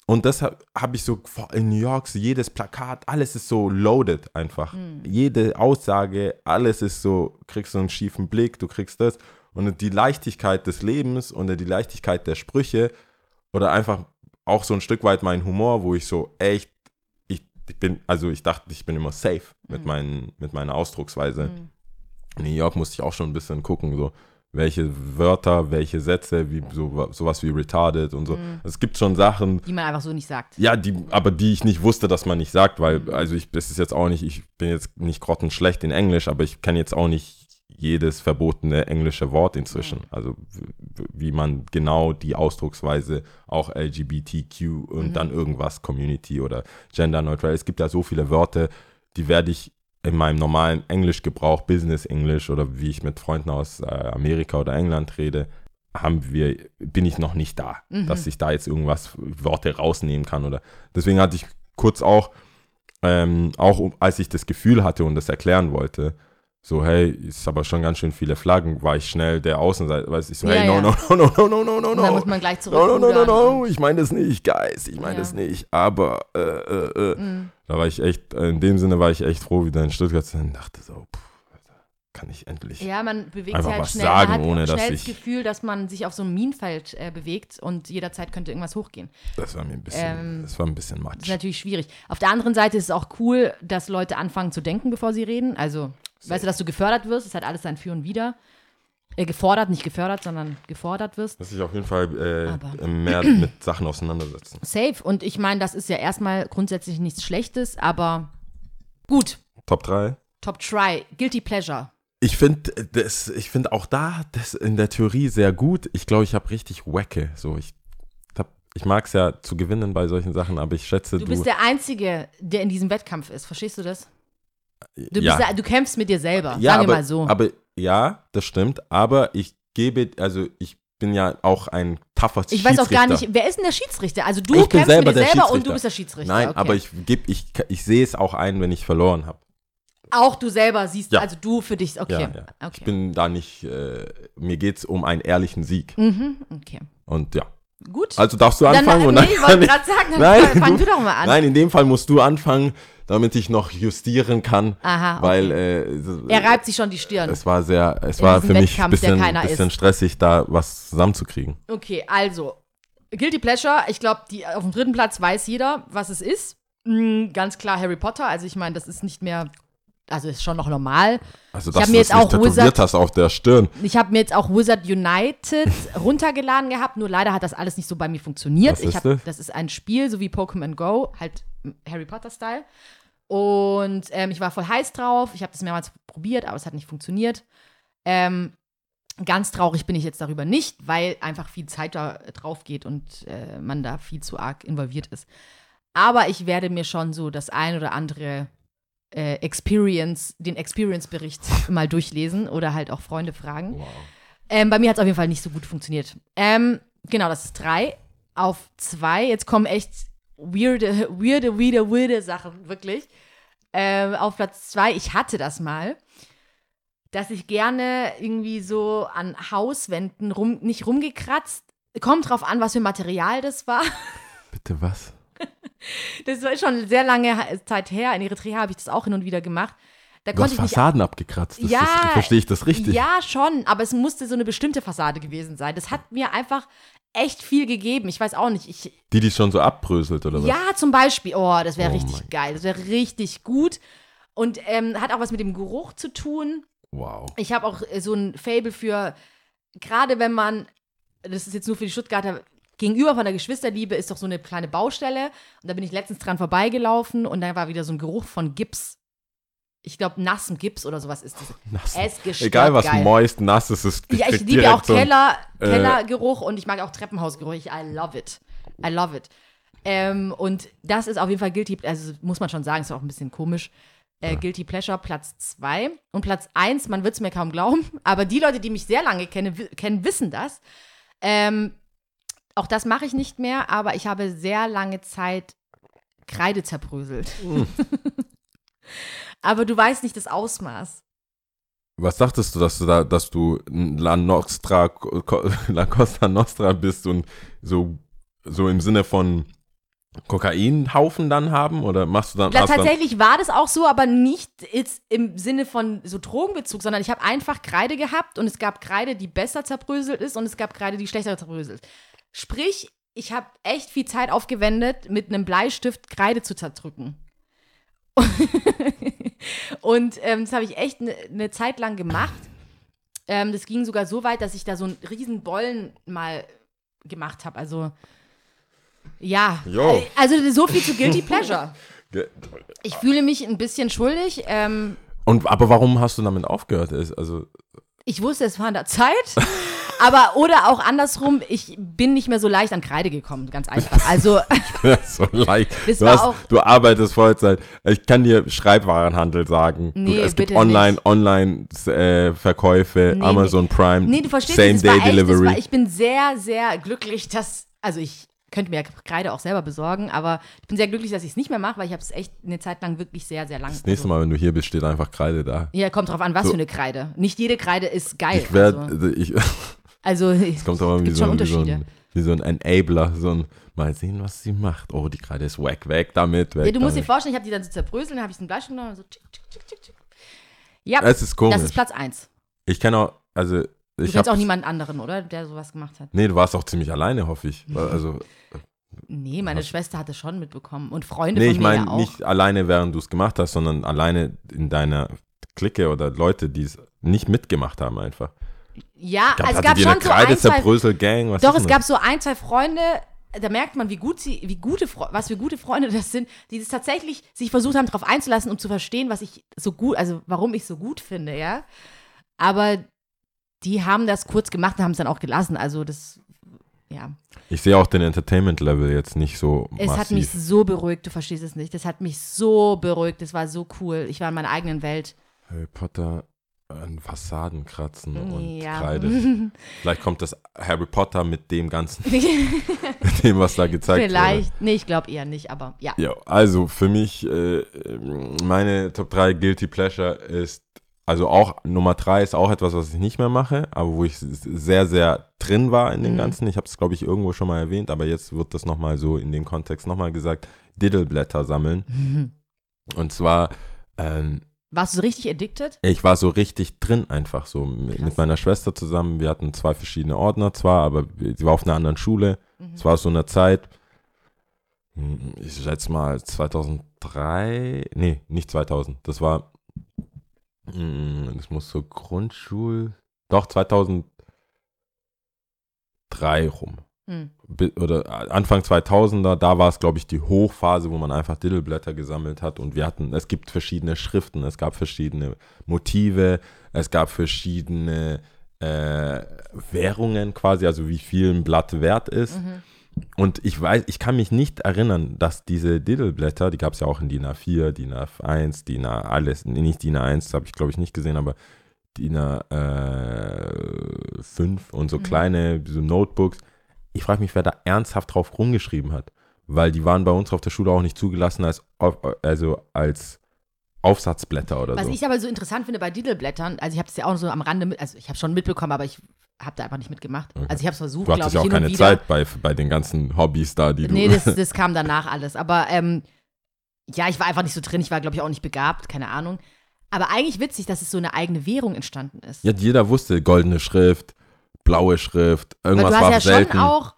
Und das habe hab ich so in New York, so jedes Plakat, alles ist so loaded einfach. Hm. Jede Aussage, alles ist so, kriegst so einen schiefen Blick, du kriegst das. Und die Leichtigkeit des Lebens und die Leichtigkeit der Sprüche oder einfach auch so ein Stück weit mein Humor, wo ich so echt, ich bin, also ich dachte, ich bin immer safe mit, Hm. meinen, mit meiner Ausdrucksweise. In New York musste ich auch schon ein bisschen gucken, so welche Wörter, welche Sätze, wie so, sowas wie retarded und so. Hm. Es gibt schon Sachen, Die man einfach so nicht sagt. ja, die, aber die ich nicht wusste, dass man nicht sagt, weil, also ich, das ist jetzt auch nicht, ich bin jetzt nicht grottenschlecht in Englisch, aber ich kenne jetzt auch nicht jedes verbotene englische Wort inzwischen. Also w- w- wie man genau die Ausdrucksweise auch LGBTQ und dann irgendwas Community oder genderneutral. Es gibt ja so viele Wörter, die werde ich in meinem normalen Englischgebrauch, Business English oder wie ich mit Freunden aus äh, Amerika oder England rede, haben wir, bin ich noch nicht da, dass ich da jetzt irgendwas Worte rausnehmen kann oder deswegen hatte ich kurz auch, ähm, auch als ich das Gefühl hatte und das erklären wollte, so, hey, ist aber schon ganz schön viele Flaggen, war ich schnell der Außenseiter, weiß ich so, Ja, hey, no, ja. no, no, no, no, no, no, no, no. muss man gleich No, no, no, no, zurückrudern. no, ich meine das nicht, Guys, ich meine Ja. das nicht, aber äh, äh, äh. Mhm. da war ich echt, in dem Sinne war ich echt froh, wieder in Stuttgart zu sein und dachte so, pff, kann ich endlich. Ja, man bewegt Einfach sich halt was schnell. sagen, man hat ohne dass schnell das Gefühl, dass man sich auf so einem Minenfeld äh, bewegt und jederzeit könnte irgendwas hochgehen. Das war mir ein bisschen, Ähm, das war ein bisschen Das ist matsch. natürlich schwierig. Auf der anderen Seite ist es auch cool, dass Leute anfangen zu denken, bevor sie reden. Also, weißt du, dass du gefördert wirst, es hat alles sein Für und Wider. äh, gefordert, nicht gefördert, sondern gefordert wirst. Muss ich auf jeden Fall Aber- äh, mehr mit Sachen auseinandersetzen. Safe. Und ich meine, das ist ja erstmal grundsätzlich nichts Schlechtes, aber gut. Top 3. Top Try. Guilty Pleasure. Ich finde das, ich finde auch da das in der Theorie sehr gut. Ich glaube, ich habe richtig Wacke. So, ich ich mag es ja zu gewinnen bei solchen Sachen, aber ich schätze, Du du. bist der Einzige, der in diesem Wettkampf ist. Verstehst du das? Du, ja, bist, du kämpfst mit dir selber. ja, sagen wir mal so. aber ja, das stimmt. Aber ich gebe, also ich bin ja auch ein tougher ich weiß auch gar Schiedsrichter. nicht, wer ist denn der Schiedsrichter? Also du Ich kämpfst selber mit dir selber und du Schiedsrichter. bist der Schiedsrichter. Nein, okay. aber ich geb, ich, ich sehe es auch ein, wenn ich verloren habe. Auch du selber siehst, Ja. also du für dich, okay. Ja, ja. Ich Okay. bin da nicht, äh, mir geht es um einen ehrlichen Sieg. mhm, okay. Und ja. Gut. Also darfst du dann, anfangen und nee, dann ich kann wollte ich- gerade sagen, dann Nein, fang du- du doch mal an. Nein, in dem Fall musst du anfangen, damit ich noch justieren kann. Aha, okay. Weil äh, er reibt sich schon die Stirn. es war sehr, es In war für mich ein bisschen, bisschen stressig, da was zusammenzukriegen. Okay, also, Guilty Pleasure, ich glaube, auf dem dritten Platz weiß jeder, was es ist. Mm, ganz klar Harry Potter, also ich meine, das ist nicht mehr, also ist schon noch normal. Also, Ich dass du mir das jetzt auch tätowiert Wizard- hast auf der Stirn. Ich habe mir jetzt auch Wizard United runtergeladen gehabt, nur leider hat das alles nicht so bei mir funktioniert. Was ich ist hab, das? das ist ein Spiel, so wie Pokémon Go, halt Harry Potter-Style. Und ähm, ich war voll heiß drauf. Ich habe das mehrmals probiert, aber es hat nicht funktioniert. Ähm, ganz traurig bin ich jetzt darüber nicht, weil einfach viel Zeit da drauf geht und äh, man da viel zu arg involviert ist. Aber ich werde mir schon so das ein oder andere äh, Experience, den Experience-Bericht mal durchlesen oder halt auch Freunde fragen. Ähm, bei mir hat es auf jeden Fall nicht so gut funktioniert. Ähm, genau, das ist drei. Auf zwei, jetzt kommen echt weirde, weirde, weirde, weirde Sachen, wirklich. Ähm, auf Platz zwei, ich hatte das mal, dass ich gerne irgendwie so an Hauswänden rum, nicht rumgekratzt. Kommt drauf an, was für Material das war. Bitte was? Das war schon sehr lange Zeit her. In Eritrea habe ich das auch hin und wieder gemacht. Da Du hast ich nicht Fassaden abgekratzt. Das Ja, ist, verstehe ich das richtig? Ja, schon, aber es musste so eine bestimmte Fassade gewesen sein. Das hat mir einfach echt viel gegeben. Ich weiß auch nicht. Ich, Die, die schon so abbröselt, oder was? ja, zum Beispiel. Oh, das wäre Oh richtig mein geil. Das wäre richtig gut. Und ähm, hat auch was mit dem Geruch zu tun. Wow. Ich habe auch äh, so ein Fable für, gerade wenn man, das ist jetzt nur für die Stuttgarter, gegenüber von der Geschwisterliebe ist doch so eine kleine Baustelle. Und da bin ich letztens dran vorbeigelaufen und da war wieder so ein Geruch von Gips. Ich glaube, nassem Gips oder sowas ist das. Es ist gestört Egal, was geil. moist, nass ist, ist Ja, ich liebe direkt auch so Keller, äh, Kellergeruch und ich mag auch Treppenhausgeruch. Ich, I love it. I love it. Ähm, und das ist auf jeden Fall Guilty, also muss man schon sagen, ist auch ein bisschen komisch. Äh, Guilty Pleasure Platz 2 und Platz 1, man wird es mir kaum glauben, aber die Leute, die mich sehr lange kennen, wi- kennen wissen das. Ähm, auch das mache ich nicht mehr, aber ich habe sehr lange Zeit Kreide zerbröselt. Hm. aber du weißt nicht das Ausmaß. Was dachtest du, dass du da, dass du La Nostra, La Costa Nostra bist und so, so im Sinne von Kokainhaufen dann haben? Oder machst du dann, Ja, hast dann tatsächlich war das auch so, aber nicht jetzt im Sinne von so Drogenbezug, sondern ich habe einfach Kreide gehabt und es gab Kreide, die besser zerbröselt ist und es gab Kreide, die schlechter zerbröselt. Sprich, ich habe echt viel Zeit aufgewendet, mit einem Bleistift Kreide zu zerdrücken. und ähm, das habe ich echt eine ne Zeit lang gemacht. Ähm, das ging sogar so weit, dass ich da so einen riesen Bollen mal gemacht habe. Also, ja. Jo. Also so viel zu Guilty Pleasure. Ich fühle mich ein bisschen schuldig. Ähm, Und aber warum hast du damit aufgehört? Also, ich wusste, es war an der Zeit. Aber, oder auch andersrum, ich bin nicht mehr so leicht an Kreide gekommen, ganz einfach. Also, so leicht. Du, hast, auch- du arbeitest Vollzeit. Ich kann dir Schreibwarenhandel sagen. Nee, du, es gibt bitte online, nicht. online äh, Verkäufe, Nee, Amazon Prime, nee, du verstehst Same Day echt, Delivery. war, ich bin sehr, sehr glücklich, dass, also ich könnte mir Kreide auch selber besorgen, aber ich bin sehr glücklich, dass ich es nicht mehr mache, weil ich habe es echt eine Zeit lang wirklich sehr, sehr lang. das nächste Mal, wenn du hier bist, steht einfach Kreide da. Ja, kommt drauf an, was So. für eine Kreide. Nicht jede Kreide ist geil. Ich werde, also, ich, also es kommt aber wie gibt so, schon ein, wie, so Unterschiede. ein, wie so ein Enabler, so ein, mal sehen, was sie macht. Oh, die Kreide ist weg, weg damit, weg ja, du musst dir damit. vorstellen, ich habe die dann so zerbröselt, dann habe ich so einen Bleistift genommen und so tschick, tschick, tschick. Ja, Es ist komisch. das ist Platz 1. ich kenne auch, also, Du ich kennst auch niemanden anderen, oder? Der sowas gemacht hat. Nee, du warst auch ziemlich alleine, hoffe ich. Also, Nee, meine Schwester hat es schon mitbekommen. Und Freunde nee, von ich mir ja meine auch. nicht alleine, während du es gemacht hast, sondern alleine in deiner Clique oder Leute, die es nicht mitgemacht haben einfach. Ja, also es gab schon so ein, zwei, Kreidezerbrösel-Gang? Was Doch, es gab so ein, zwei Freunde, da merkt man, wie gut sie, wie gute, was für gute Freunde das sind, die das tatsächlich sich versucht haben, darauf einzulassen, um zu verstehen, was ich so gut, also warum ich so gut finde, ja. Aber die haben das kurz gemacht und haben es dann auch gelassen. Also das, ja. Ich sehe auch den Entertainment-Level jetzt nicht so Es massiv. hat mich so beruhigt, du verstehst es nicht. Das hat mich so beruhigt, das war so cool. Ich war in meiner eigenen Welt. Harry Potter an Fassaden kratzen und Ja. Kreide. Vielleicht kommt das Harry Potter mit dem ganzen, mit dem, was da gezeigt wurde. Vielleicht, nee, ich glaube eher nicht, aber ja. Ja, also für mich, äh, meine Top 3 Guilty Pleasure ist, also auch Nummer 3 ist auch etwas, was ich nicht mehr mache, aber wo ich sehr, sehr drin war in dem Mhm. Ganzen. Ich habe es, glaube ich, irgendwo schon mal erwähnt, aber jetzt wird das nochmal so in dem Kontext nochmal gesagt, Diddleblätter sammeln. Mhm. Und zwar, ähm, Warst du so richtig addicted? ich war so richtig drin einfach so mit, mit meiner Schwester zusammen. Wir hatten zwei verschiedene Ordner zwar, aber sie war auf einer anderen Schule. Mhm. Es war aus so einer Zeit, hm, ich schätze mal 2003, nee, nicht 2000, das war, das muss so Grundschul, doch 2003 rum. Hm. Oder Anfang 2000er, da war es, glaube ich, die Hochphase, wo man einfach Diddleblätter gesammelt hat und wir hatten, es gibt verschiedene Schriften, es gab verschiedene Motive, es gab verschiedene äh, Währungen quasi, also wie viel ein Blatt wert ist. Mhm. Und ich weiß, ich kann mich nicht erinnern, dass diese Diddleblätter, die gab es ja auch in DIN A4, DIN A1, DIN A alles, nee, nicht DIN A1, habe ich glaube ich nicht gesehen, aber DIN A5 und so Mhm. kleine so Notebooks. Ich frage mich, wer da ernsthaft drauf rumgeschrieben hat, weil die waren bei uns auf der Schule auch nicht zugelassen als, also als Aufsatzblätter oder Was so. ich aber so interessant finde bei Diddleblättern, also ich habe es ja auch so am Rande also ich habe schon mitbekommen, aber ich habe da einfach nicht mitgemacht. Also ich habe es versucht, du glaube hattest ich, ja auch keine. Zeit bei, bei den ganzen Hobbys da, die du. Nee, das, das kam danach alles. Aber ähm, ja, ich war einfach nicht so drin. Ich war, glaube ich, auch nicht begabt, keine Ahnung. Aber eigentlich witzig, dass es so eine eigene Währung entstanden ist. Ja, jeder wusste, goldene Schrift, blaue Schrift, irgendwas du hast war ja selten. schon auch,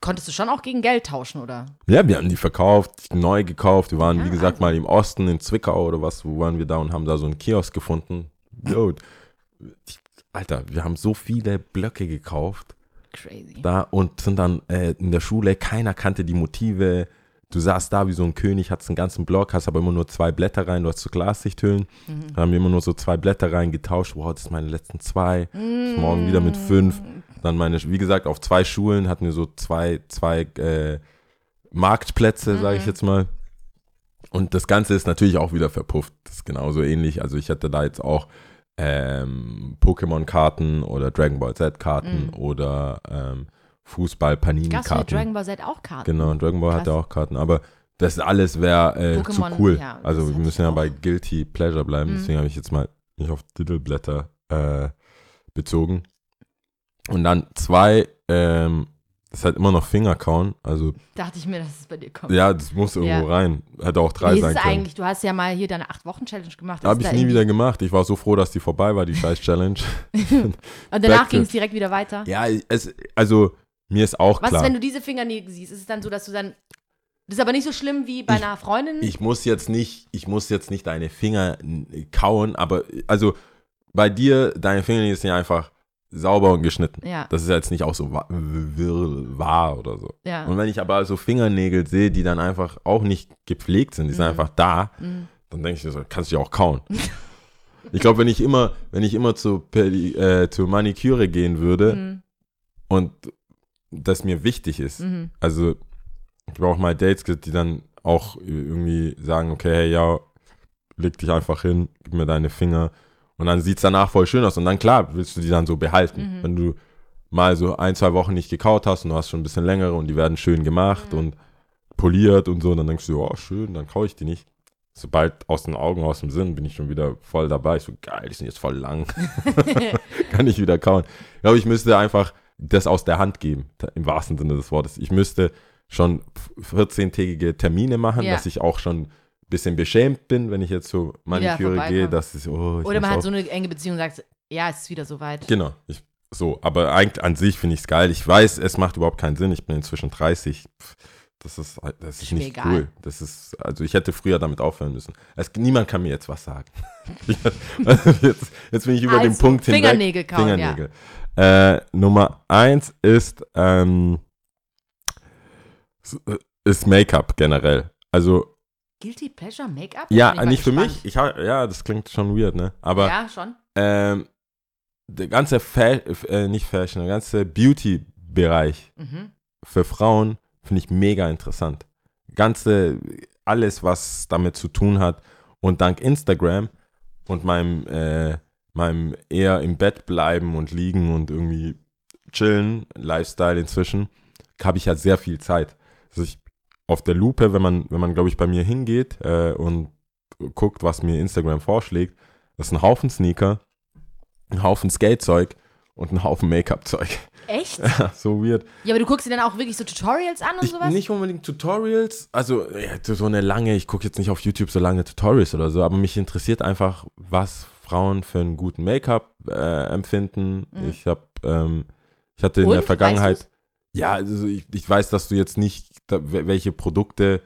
konntest du schon auch gegen Geld tauschen, oder? Ja, wir haben die verkauft, neu gekauft. Wir waren, Ja, wie gesagt, also. mal im Osten, in Zwickau oder was, wo waren wir da und haben da so einen Kiosk gefunden. Yo, ich- Alter, wir haben so viele Blöcke gekauft Crazy. da und sind dann äh, in der Schule, keiner kannte die Motive. Du saßt da wie so ein König, hattest einen ganzen Block, hast aber immer nur zwei Blätter rein, du hast so Glassichthüllen. Mhm. Da haben wir immer nur so zwei Blätter rein getauscht. Wow, das sind meine letzten zwei. Morgen wieder mit fünf. Dann meine, wie gesagt, auf zwei Schulen hatten wir so zwei, zwei äh, Marktplätze, sage ich jetzt mal. Und das Ganze ist natürlich auch wieder verpufft. Das ist genauso ähnlich. Also ich hatte da jetzt auch ähm, Pokémon-Karten oder Dragon Ball Z-Karten oder ähm, Fußball-Panini-Karten. Dragon Ball Z auch Karten? Genau, Dragon Ball hatte Krass. auch Karten. Aber das alles wäre äh, zu cool. ja, also wir hatte müssen ja auch. bei Guilty Pleasure bleiben. Mhm. Deswegen habe ich jetzt mal nicht auf Titelblätter äh, bezogen. Und dann zwei, ähm, ist halt immer noch Fingerkauen. Also Dachte ich mir, dass es bei dir kommt. ja, das muss irgendwo Ja. rein. Hätte auch drei Wie ist sein es können. eigentlich? Du hast ja mal hier deine 8-Wochen-Challenge gemacht. Habe Ist ich nie wieder gemacht. Ich war so froh, dass die vorbei war, die scheiß Challenge. Und danach ging es direkt wieder weiter. ja, es, also mir ist auch Was klar. ist, wenn du diese Fingernägel siehst? Ist es dann so, dass du dann. Das ist aber nicht so schlimm wie bei Ich- einer Freundin? ich muss jetzt nicht, ich muss jetzt nicht deine Finger kauen, aber also bei dir, deine Finger sind ja einfach sauber und geschnitten. Ja. Das ist jetzt nicht auch so wirr, wahr oder so. ja. Und wenn ich aber so Fingernägel sehe, die dann einfach auch nicht gepflegt sind, die sind Mhm. einfach da, Mhm. dann denke ich mir so, kannst du ja auch kauen. ich glaube, wenn ich immer, wenn ich immer zu, Pedi äh, zur Maniküre gehen würde Mhm. und das mir wichtig ist, Mhm. also ich habe auch mal Dates, die dann auch irgendwie sagen, okay, hey, ja, leg dich einfach hin, gib mir deine Finger. Und dann sieht es danach voll schön aus. Und dann, klar, willst du die dann so behalten. Mhm. Wenn du mal so ein, zwei Wochen nicht gekaut hast und du hast schon ein bisschen längere und die werden schön gemacht Mhm. und poliert und so, dann denkst du, oh, schön, dann kaue ich die nicht. Sobald aus den Augen, aus dem Sinn, bin ich schon wieder voll dabei. Ich so, geil, die sind jetzt voll lang. Kann ich wieder kauen. Ich glaube, ich müsste einfach das aus der Hand geben, im wahrsten Sinne des Wortes. Ich müsste schon 14-tägige Termine machen, Ja. dass ich auch schon bisschen beschämt bin, wenn ich jetzt zur Maniküre vorbeikommen. gehe, dass es, oh, ich Oder man hat so eine enge Beziehung und sagt, ja, es ist wieder soweit. Genau, ich, so, aber eigentlich an sich finde ich es geil. Ich weiß, es macht überhaupt keinen Sinn. Ich bin inzwischen 30. Pff, Das ist, das ist nicht egal. cool. Das ist, also ich hätte früher damit aufhören müssen. Es, niemand kann mir jetzt was sagen. jetzt, jetzt bin ich über den Also, Punkt hinweg. Fingernägel kauen, Fingernägel. Äh, Nummer eins ist, ähm, äh, ist Make-up generell. Also, Guilty Pleasure Make-up? ja, nicht für gespannt. mich. Ich, ha- ja, das klingt schon weird, ne? Aber ja, schon. ähm, der ganze, Fa äh, nicht Fashion, der ganze Beauty-Bereich Mhm. für Frauen finde ich mega interessant. Ganze, alles, was damit zu tun hat. Und dank Instagram und meinem, äh, meinem eher im Bett bleiben und liegen und irgendwie chillen, Lifestyle inzwischen, habe ich ja sehr viel Zeit. Also ich auf der Lupe, wenn man, wenn man, glaube ich, bei mir hingeht äh, und guckt, was mir Instagram vorschlägt, das ist ein Haufen Sneaker, ein Haufen Skatezeug und ein Haufen Make-up-Zeug. Echt? so weird. Ja, aber du guckst dir dann auch wirklich so Tutorials an und Ich, sowas? nicht unbedingt Tutorials, also ja, so eine lange, ich gucke jetzt nicht auf YouTube so lange Tutorials oder so, aber mich interessiert einfach, was Frauen für einen guten Make-up äh, empfinden. Mhm. Ich habe, ähm, ich hatte in Und? der Weißt Vergangenheit, du's? Ja, also ich, ich weiß, dass du jetzt nicht, da, wel- welche Produkte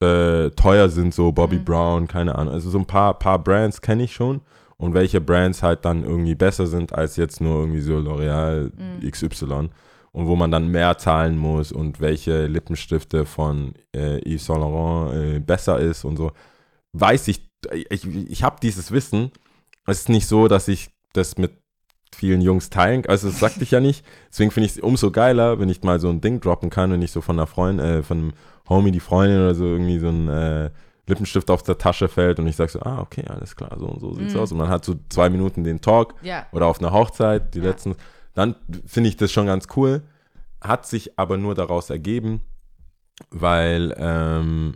äh, teuer sind, so Bobby Mhm. Brown, keine Ahnung. Also so ein paar, paar Brands kenne ich schon und welche Brands halt dann irgendwie besser sind als jetzt nur irgendwie so L'Oreal Mhm. XY und wo man dann mehr zahlen muss und welche Lippenstifte von äh, Yves Saint Laurent äh, besser ist und so. Weiß ich, ich, ich habe dieses Wissen. Es ist nicht so, dass ich das mit vielen Jungs teilen, also das sagte ich ja nicht. Deswegen finde ich es umso geiler, wenn ich mal so ein Ding droppen kann und nicht so von einer Freundin, äh, von einem Homie, die Freundin oder so irgendwie so ein äh, Lippenstift auf der Tasche fällt und ich sage so, ah, okay, alles klar, so und so sieht's Mhm. aus. Und man hat so zwei Minuten den Talk Ja. oder auf einer Hochzeit, die Ja. letzten, dann finde ich das schon ganz cool. Hat sich aber nur daraus ergeben, weil ähm,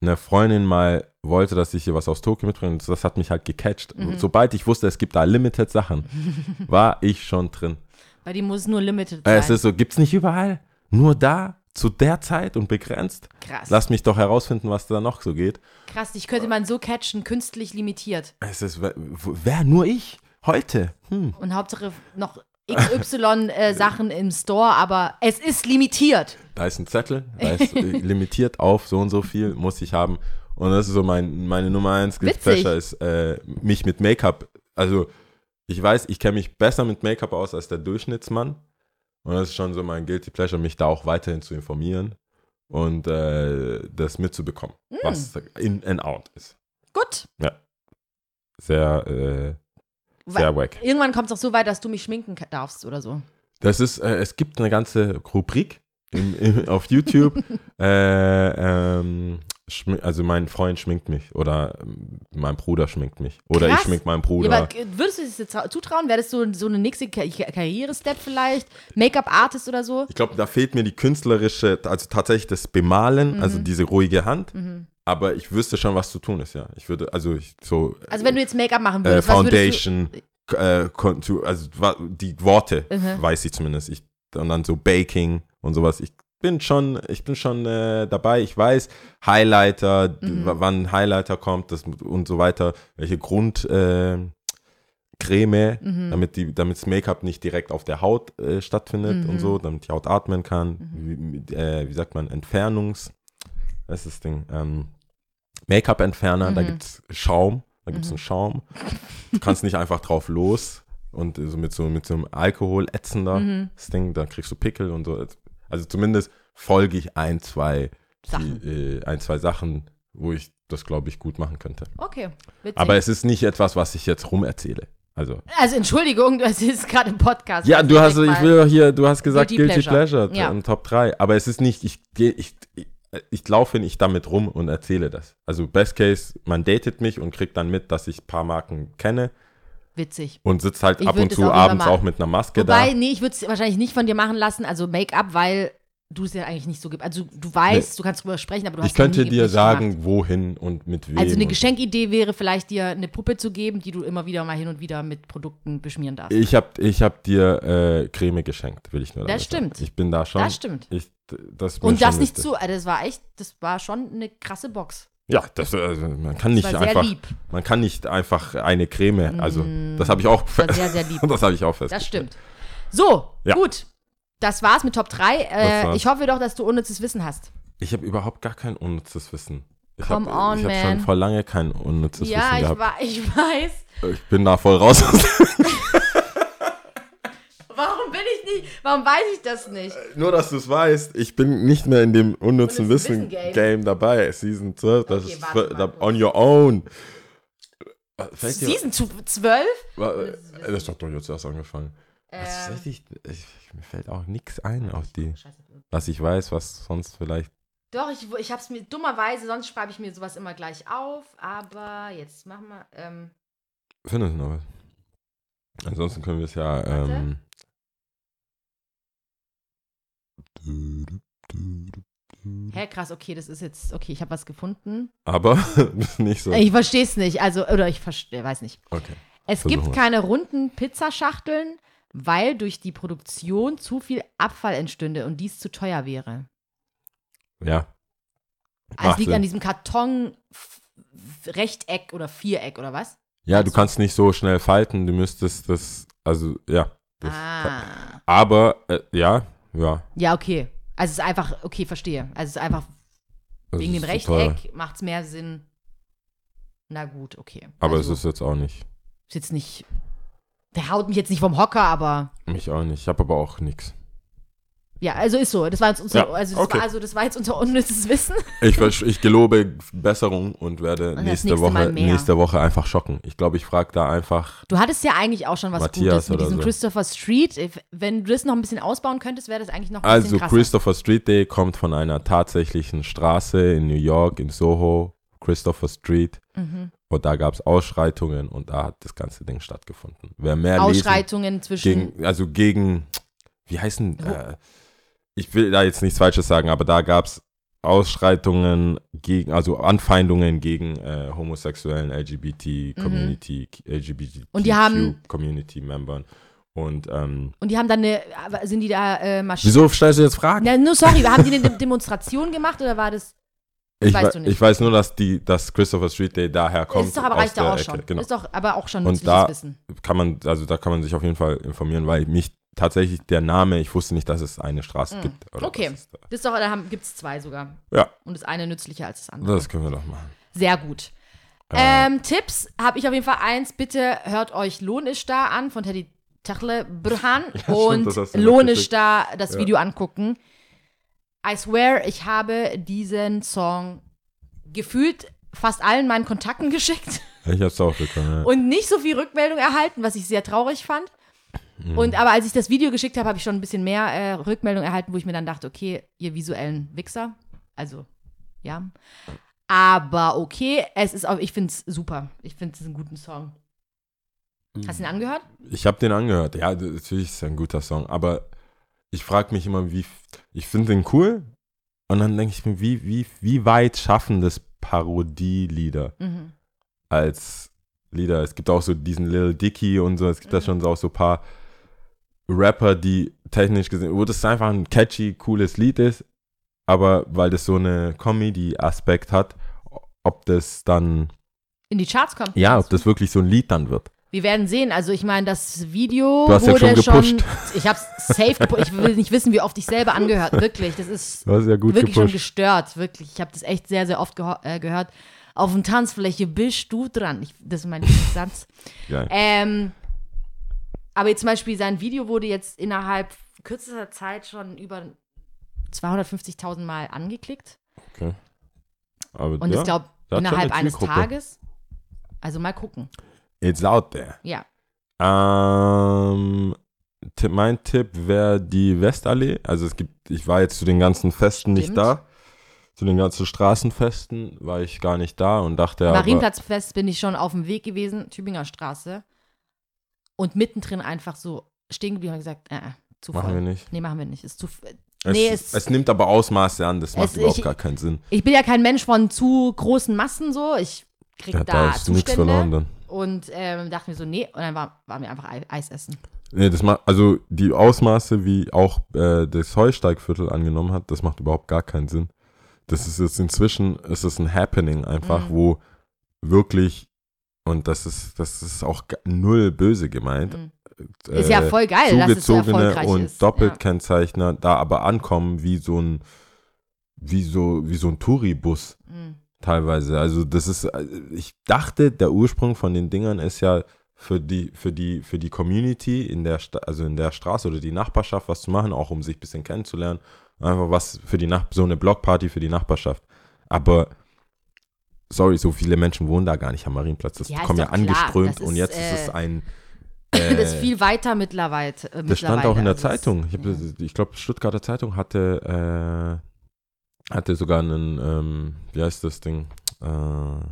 eine Freundin mal wollte, dass ich hier was aus Tokio mitbringe und das hat mich halt gecatcht. Mhm. Sobald ich wusste, es gibt da Limited Sachen, war ich schon drin. Bei dir muss es nur limited Äh, sein. Es ist so, gibt's nicht überall, nur da, zu der Zeit und begrenzt. Krass. Lass mich doch herausfinden, was da noch so geht. Krass, dich könnte man so catchen, künstlich limitiert. Es ist, wer, wer nur ich? Heute? Hm. Und Hauptsache noch XY-Sachen im Store, aber es ist limitiert. Da ist ein Zettel, da ist äh, limitiert auf so und so viel, muss ich haben. Und das ist so mein, meine Nummer eins Guilty. Pleasure ist, äh, mich mit Make-up, also ich weiß, ich kenne mich besser mit Make-up aus als der Durchschnittsmann. Und das ist schon so mein Guilty Pleasure, mich da auch weiterhin zu informieren und äh, das mitzubekommen, Hm. was in and out ist. Gut. Sehr, äh, sehr wack. Irgendwann kommt es auch so weit, dass du mich schminken darfst oder so. Das ist, äh, es gibt eine ganze Rubrik im, im, auf YouTube. äh, ähm, also mein Freund schminkt mich oder ähm, mein Bruder schminkt mich oder ich Krass. schmink meinen Ja, Bruder. aber äh, würdest du dir das jetzt trau- zutrauen? Wäre das so, so eine nächste Ka Karriere-Step vielleicht? Make-up-Artist oder so? ich glaube, da fehlt mir die künstlerische, also tatsächlich das Bemalen, Mhm. also diese ruhige Hand. Aber ich wüsste schon, was zu tun ist, ja. Ich würde, also ich, so Also wenn du jetzt Make-up machen äh, würdest, was würdest Foundation, äh, also die Worte Mhm. weiß ich zumindest. Ich, und dann so Baking und sowas. Ich bin schon, ich bin schon äh, dabei. Ich weiß Highlighter, Mhm. wann Highlighter kommt das, und so weiter. Welche Grund äh, Creme, Mhm. damit die, damit das Make-up nicht direkt auf der Haut äh, stattfindet Mhm. und so, damit die Haut atmen kann. Wie, äh, wie sagt man, Entfernungs, was ist das Ding? Ähm, Make-up-Entferner, da Mhm. gibt es Schaum, da gibt es Mhm. einen Schaum. Du kannst nicht einfach drauf los und so mit so, mit so einem Alkohol ätzender Mhm. Ding, da kriegst du Pickel und so. Also zumindest folge ich ein, zwei Sachen. Die, äh, ein, zwei Sachen, wo ich das, glaube ich, gut machen könnte. Okay, witzig. Aber es ist nicht etwas, was ich jetzt rumerzähle. Also. also Entschuldigung, das ist gerade im Podcast. Ja, du hast, ich will hier, du hast gesagt Guilty Guilty, Pleasure. Pleasure, Ja. Top 3. Aber es ist nicht, ich gehe, ich, ich, ich laufe nicht damit rum und erzähle das. Also Best Case, man datet mich und kriegt dann mit, dass ich ein paar Marken kenne Witzig. und sitzt halt Ich ab und zu auch abends auch mit einer Maske Wobei, da. nee, ich würde es wahrscheinlich nicht von dir machen lassen, also Make-up, weil du es ja eigentlich nicht so gibt. Also du weißt, du kannst drüber sprechen, aber du hast Ich könnte dir sagen, gemacht. wohin und mit wem. Also eine Geschenkidee wäre vielleicht dir eine Puppe zu geben, die du immer wieder mal hin und wieder mit Produkten beschmieren darfst. Ich habe ich hab dir äh, Creme geschenkt, will ich nur Das damit stimmt. Sagen. Ich bin da schon. das stimmt. Ich, das Und das nicht zu, also das war echt, das war schon eine krasse Box. Ja, das, also, man kann Das nicht einfach, lieb. man kann nicht einfach eine Creme, also das habe ich auch, Das sehr, sehr lieb. das habe ich auch fest. Das stimmt. So, Ja. gut. Das war's mit Top 3. Das Äh, ich hoffe doch, dass du unnützes Wissen hast. Ich habe überhaupt gar kein unnützes Wissen. Ich Come habe on, ich hab schon man. vor lange kein unnützes ja, Wissen ich, gehabt. wa ich weiß. Ich bin da voll raus. Warum bin ich nicht, warum weiß ich das nicht? Nur, dass du es weißt, ich bin nicht mehr in dem unnützen Wissen Wissen-Game. Game dabei. Season 12, das Okay, ist warte da- on your own. Dir- Season zu- 12? wa- Das hat doch jetzt erst angefangen. Was Ähm, soll ich, mir fällt auch nichts ein auf die, was ich weiß, was sonst vielleicht. Doch, ich, ich hab's mir dummerweise, sonst schreibe ich mir sowas immer gleich auf, aber jetzt machen wir. Ähm, Findest du noch was? Ansonsten können wir es ja. Ähm, hä, krass, okay, das ist jetzt, okay, ich habe was gefunden. aber nicht so. Ich verstehe es nicht, also, oder ich verstehe, weiß nicht. Okay. Es Versuchen gibt keine runden Pizzaschachteln, weil durch die Produktion zu viel Abfall entstünde und dies zu teuer wäre. Ja. Also es liegt Sinn. an diesem Karton F- Rechteck oder Viereck oder was? Ja, du kannst nicht so schnell falten, du müsstest das, also ja. Das ah. Aber, äh, ja, ja. Ja, okay. Also es ist einfach, okay, verstehe. Also es ist einfach es wegen dem ist total- Rechteck macht es mehr Sinn. Na gut, okay. Aber also, es ist jetzt auch nicht. ist jetzt nicht. Der haut mich jetzt nicht vom Hocker, aber Mich auch nicht. Ich habe aber auch nichts. ja, also ist so. Das war jetzt unser, Ja, also, das okay. war, also das war jetzt unser unnützes Wissen. Ich, ich gelobe Besserung und werde das nächste, Woche, nächste Woche einfach schocken. Ich glaube, ich frage da einfach. Du hattest ja eigentlich auch schon was Matthias Gutes mit diesem so. Christopher Street. Wenn du das noch ein bisschen ausbauen könntest, wäre das eigentlich noch ein Also, bisschen krasser. Christopher Street Day kommt von einer tatsächlichen Straße in New York, in Soho, Christopher Street. Mhm. Und da gab es Ausschreitungen und da hat das ganze Ding stattgefunden. Wer mehr lesen, Ausschreitungen zwischen. gegen, also gegen, wie heißen, äh, ich will da jetzt nichts Falsches sagen, aber da gab es Ausschreitungen gegen, also Anfeindungen gegen äh, homosexuellen LGBT-Community, LGBT Mhm. Und die haben- Community-Membern. Und ähm, und die haben dann eine. Sind die da äh, marschiert? wieso stellst du jetzt Fragen? Na, nur sorry, haben die eine Demonstration gemacht oder war das. Ich, weißt wei- du nicht. ich weiß nur, dass die, dass Christopher Street Day daher kommt. ist doch aber reicht ja auch Ecke. schon. Genau. Ist doch aber auch schon Und nützliches da- Wissen. kann man, also da kann man sich auf jeden Fall informieren, weil mich tatsächlich der Name, ich wusste nicht, dass es eine Straße gibt. Mm. Okay. was es da- Das ist doch, da gibt es zwei sogar. Ja, Und das eine nützlicher als das andere. das können wir doch machen. Sehr gut. Ähm, Tipps habe ich auf jeden Fall eins. Bitte hört euch Lohn ist da an von Teddy Tachle Burhan stimmt, und das mir Lohn ist da das Ja. Video angucken. I swear, ich habe diesen Song gefühlt fast allen meinen Kontakten geschickt Ich hab's auch bekommen. Ja. und nicht so viel Rückmeldung erhalten, was ich sehr traurig fand. Mhm. Und aber als ich das Video geschickt habe, habe ich schon ein bisschen mehr äh, Rückmeldung erhalten, wo ich mir dann dachte, okay, ihr visuellen Wichser. Also, ja. Aber okay, es ist auch, ich finde es super. Ich finde es einen guten Song. Hast du ihn angehört? Ich habe den angehört. Ja, natürlich ist es ein guter Song, aber ich frage mich immer, wie ich finde den cool und dann denke ich mir, wie, wie, wie weit schaffen das Parodielieder Mhm. als Lieder? Es gibt auch so diesen Lil Dicky und so, es gibt da Mhm. schon so auch so ein paar Rapper, die technisch gesehen, wo das einfach ein catchy, cooles Lied ist, aber weil das so eine Comedy-Aspekt hat, ob das dann, In die Charts kommt. ja, ob das wirklich so ein Lied dann wird. Wir werden sehen. Also ich meine, das Video Du hast ja wurde schon gepusht. Ich habe safe gepusht. Ich will nicht wissen, wie oft ich selber angehört. Wirklich, das ist Du hast ja wirklich schon gepusht. gestört. Wirklich, ich habe das echt sehr, sehr oft äh, gehört. Auf der Tanzfläche bist du dran. Ich, das ist mein. Geil. Ähm, aber jetzt zum Beispiel sein Video wurde jetzt innerhalb kürzester Zeit schon über 250.000 Mal angeklickt. Okay. Aber Und ja, ich glaube, schon innerhalb eine eines. Tages. Also mal gucken. It's out there. Ja. Ähm, Tipp, mein Tipp wäre die Westallee. Also es gibt, ich war jetzt zu den ganzen Festen nicht Stimmt. da. Zu den ganzen Straßenfesten war ich gar nicht da und dachte Marienplatzfest bin ich schon auf dem Weg gewesen, Tübinger Straße. Und mittendrin einfach so stehen geblieben und gesagt, äh, äh, zu machen wir nicht. Nee, machen wir nicht. Ist zu, Es, nee, es, es, nimmt aber Ausmaße an, das macht Es- überhaupt ich- gar keinen Sinn. ich bin ja kein Mensch von zu großen Massen so. Ich krieg Ja, da, da ist nichts Zustände. verloren dann. Und ähm, dachte mir so, nee. Und dann war, waren wir einfach Ei- Eis essen. Nee, das macht, also die Ausmaße, wie auch äh, das Heusteigviertel angenommen hat, das macht überhaupt gar keinen Sinn. Das ist jetzt inzwischen, ist es ein Happening einfach, Mhm. wo wirklich, und das ist, das ist auch null böse gemeint. Mhm. Ist ja äh, voll geil, dass es so und ist. Doppeltkennzeichner da aber ankommen wie so ein wie so, wie so ein Touribus Mhm. Teilweise. Also das ist, äh, ich dachte, der Ursprung von den Dingern ist ja für die, für die, für die Community in der, Sta also in der Straße oder die Nachbarschaft was zu machen, auch um sich ein bisschen kennenzulernen. Einfach was für die Nach so eine Blockparty für die Nachbarschaft. Aber sorry, so viele Menschen wohnen da gar nicht am Marienplatz. Das Ja, ist kommen ja angeströmt Das und ist, jetzt äh, ist es ein. das ist äh, viel weiter mittlerweile. Äh, das stand auch in der mittlerweile. Also Zeitung. Ich, hab- ich glaube, Stuttgarter Zeitung hatte, äh, hatte sogar einen, ähm, wie heißt das Ding? Äh,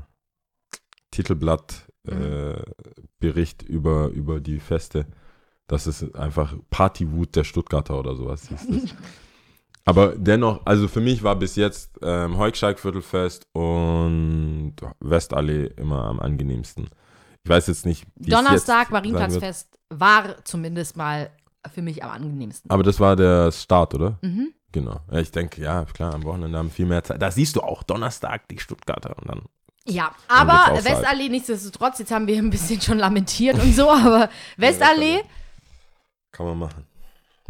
Titelblatt äh, Bericht über, über die Feste. Das ist einfach Partywut der Stuttgarter oder sowas hieß das. Aber dennoch, also für mich war bis jetzt ähm, Heugsteig-Viertelfest und Westallee immer am angenehmsten. Ich weiß jetzt nicht, Donnerstag, wird. Marienplatzfest, war zumindest mal für mich am angenehmemsten. Aber das war der Start, oder? Mhm. Genau. Ich denke, ja, klar, am Wochenende haben viel mehr Zeit. Da siehst du auch Donnerstag die Stuttgarter und dann. Ja, geht's aber. Westallee nichtsdestotrotz, jetzt haben wir ein bisschen schon lamentiert und so, aber Westallee, Kann man machen.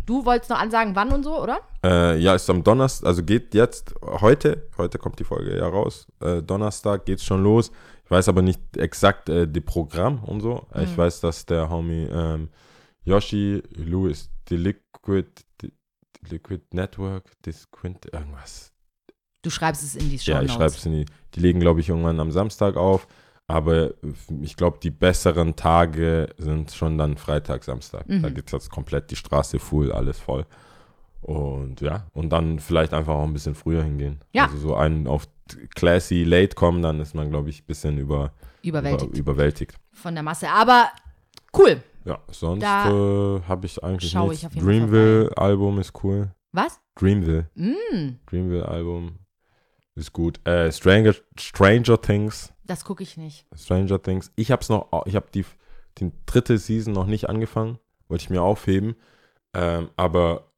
du wolltest noch ansagen, wann und so, oder? Äh, ja, ist am Donnerstag, also geht jetzt heute, heute kommt die Folge ja raus. Äh, Donnerstag geht's schon los. Ich weiß aber nicht exakt äh, die Programm und so. Mhm. Ich weiß, dass der Homie ähm, Yoshi, Louis, die Liquid, Liquid Network, das Quint, irgendwas. Du schreibst es in die Show Ja, ich schreibe es in die. Die legen, glaube ich, irgendwann am Samstag auf. Aber ich glaube, die besseren Tage sind schon dann Freitag, Samstag. Da Mhm. geht jetzt komplett die Straße full, alles voll. Und ja, und dann vielleicht einfach auch ein bisschen früher hingehen. Ja. Also so einen auf classy late kommen, dann ist man, glaube ich, ein bisschen über, Überwältigt Über, überwältigt. von der Masse. Aber cool. Ja, sonst Da äh, habe ich eigentlich schau nichts. ich auf jeden Fall Dreamville-Album ist cool. Was? Dreamville. Mm, Dreamville-Album ist gut. Äh, Stranger, Stranger Things. das gucke ich nicht. Stranger Things. Ich habe es noch, ich habe die, die dritte Season noch nicht angefangen, wollte ich mir aufheben. Ähm, aber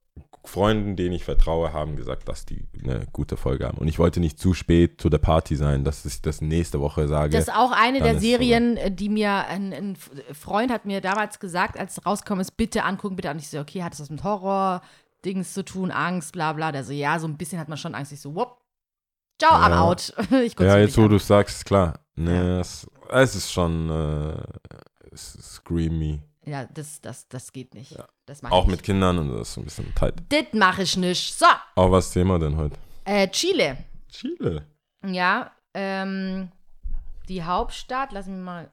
Freunden, denen ich vertraue, haben gesagt, dass die eine gute Folge haben. Und ich wollte nicht zu spät zu der Party sein, dass ich das nächste Woche sage. Das ist auch eine der Serien, äh, die mir ein, ein Freund hat mir damals gesagt, als es rausgekommen ist, bitte angucken, bitte. Und ich so, okay, hat das was mit Horror-Dings zu tun, Angst, bla bla. Der so, ja, so ein bisschen hat man schon Angst. Ich so, whoop. Ciao, I'm Ja. out. Ich guck's ja, jetzt wo du sagst, klar. Nee, Ja. es, es ist schon äh, es ist screamy. Ja, das, das, das geht nicht. Ja. Das mach Auch ich mit Kindern und das ist ein bisschen tight. Das mache ich nicht. So, Aber was Thema denn heute? äh, Chile. Chile. Ja, ähm, die Hauptstadt, lass mich mal,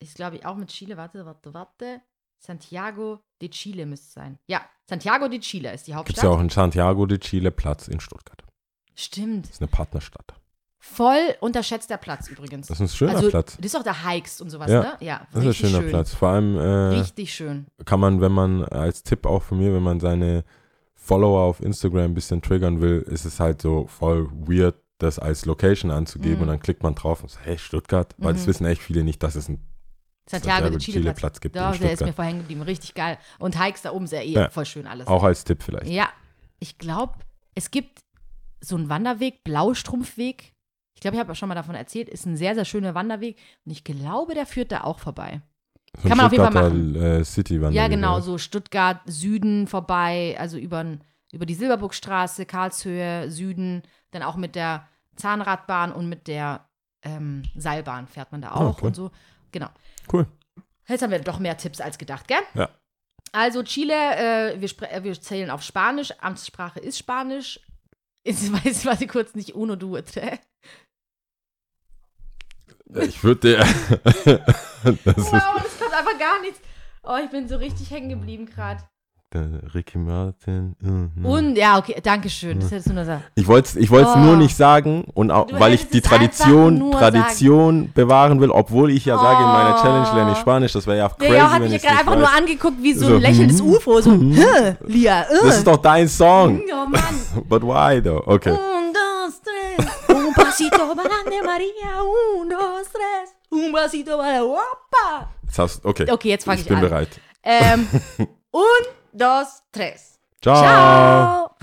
ist glaube ich auch mit Chile, warte, warte, warte. Santiago de Chile müsste es sein. Ja, Santiago de Chile ist die Gibt Hauptstadt. es ja auch in Santiago de Chile Platz in Stuttgart. Stimmt. Das ist eine Partnerstadt. Voll unterschätzter Platz übrigens. Das ist ein schöner also, Platz. Das ist auch der Hikes und sowas, Ja, ne? Ja, Das ist ein schöner schön. Platz. Vor allem äh, Richtig schön. kann man, wenn man als Tipp auch von mir, wenn man seine Follower auf Instagram ein bisschen triggern will, ist es halt so voll weird, das als Location anzugeben Mhm. und dann klickt man drauf und sagt, hey, Stuttgart, weil das Mhm. wissen echt viele nicht, dass es einen Santiago, de Chile, Platz. Platz gibt Doch, der ist mir hängen geblieben. Richtig geil. Und Hikes da oben ist ja eh Ja. voll schön alles. Auch als Tipp vielleicht. Ja, ich glaube, es gibt so einen Wanderweg, Blaustrumpfweg. Ich glaube, ich habe schon mal davon erzählt, ist ein sehr, sehr schöner Wanderweg. Und ich glaube, der führt da auch vorbei. So Kann man auf jeden Fall Stuttgarter, Äh, City Ja, genau, so Stuttgart, Süden vorbei, also über, über die Silberburgstraße, Karlshöhe, Süden, dann auch mit der Zahnradbahn und mit der ähm, Seilbahn fährt man da Ah, auch okay. und so. Genau. Cool. Jetzt haben wir doch mehr Tipps als gedacht, gell? Ja. Also Chile, äh, wir, äh, wir zählen auf Spanisch, Amtssprache ist Spanisch. Jetzt weiß ich, warte kurz nicht uno, du, tre. Ich würde dir. das Wow, das kommt einfach gar nichts. Oh, ich bin so richtig hängen geblieben gerade. der Ricky Martin. mhm. Und, ja, okay, danke schön. Das hättest du nur sagen. Ich wollte es ich wollt's Oh. nur nicht sagen und auch, Du weil ich die es Tradition, nur Tradition bewahren will, obwohl ich ja sage, in meiner Oh. Challenge lerne ich Spanisch. Das wäre ja crazy, Jao hat mich ich gerade einfach nur weiß. angeguckt wie so, So, ein lächelndes hm, UFO. So, hä, Lia, äh. Das ist doch dein Song. Oh Mann. But why though? Okay. Pasito para adelante, Maria. Un, dos, tres. Un pasito para Opa. Jetzt hast, okay. Okay, jetzt fange ich, ich bin an. bereit. Ähm, un, dos, tres. Ciao. Ciao.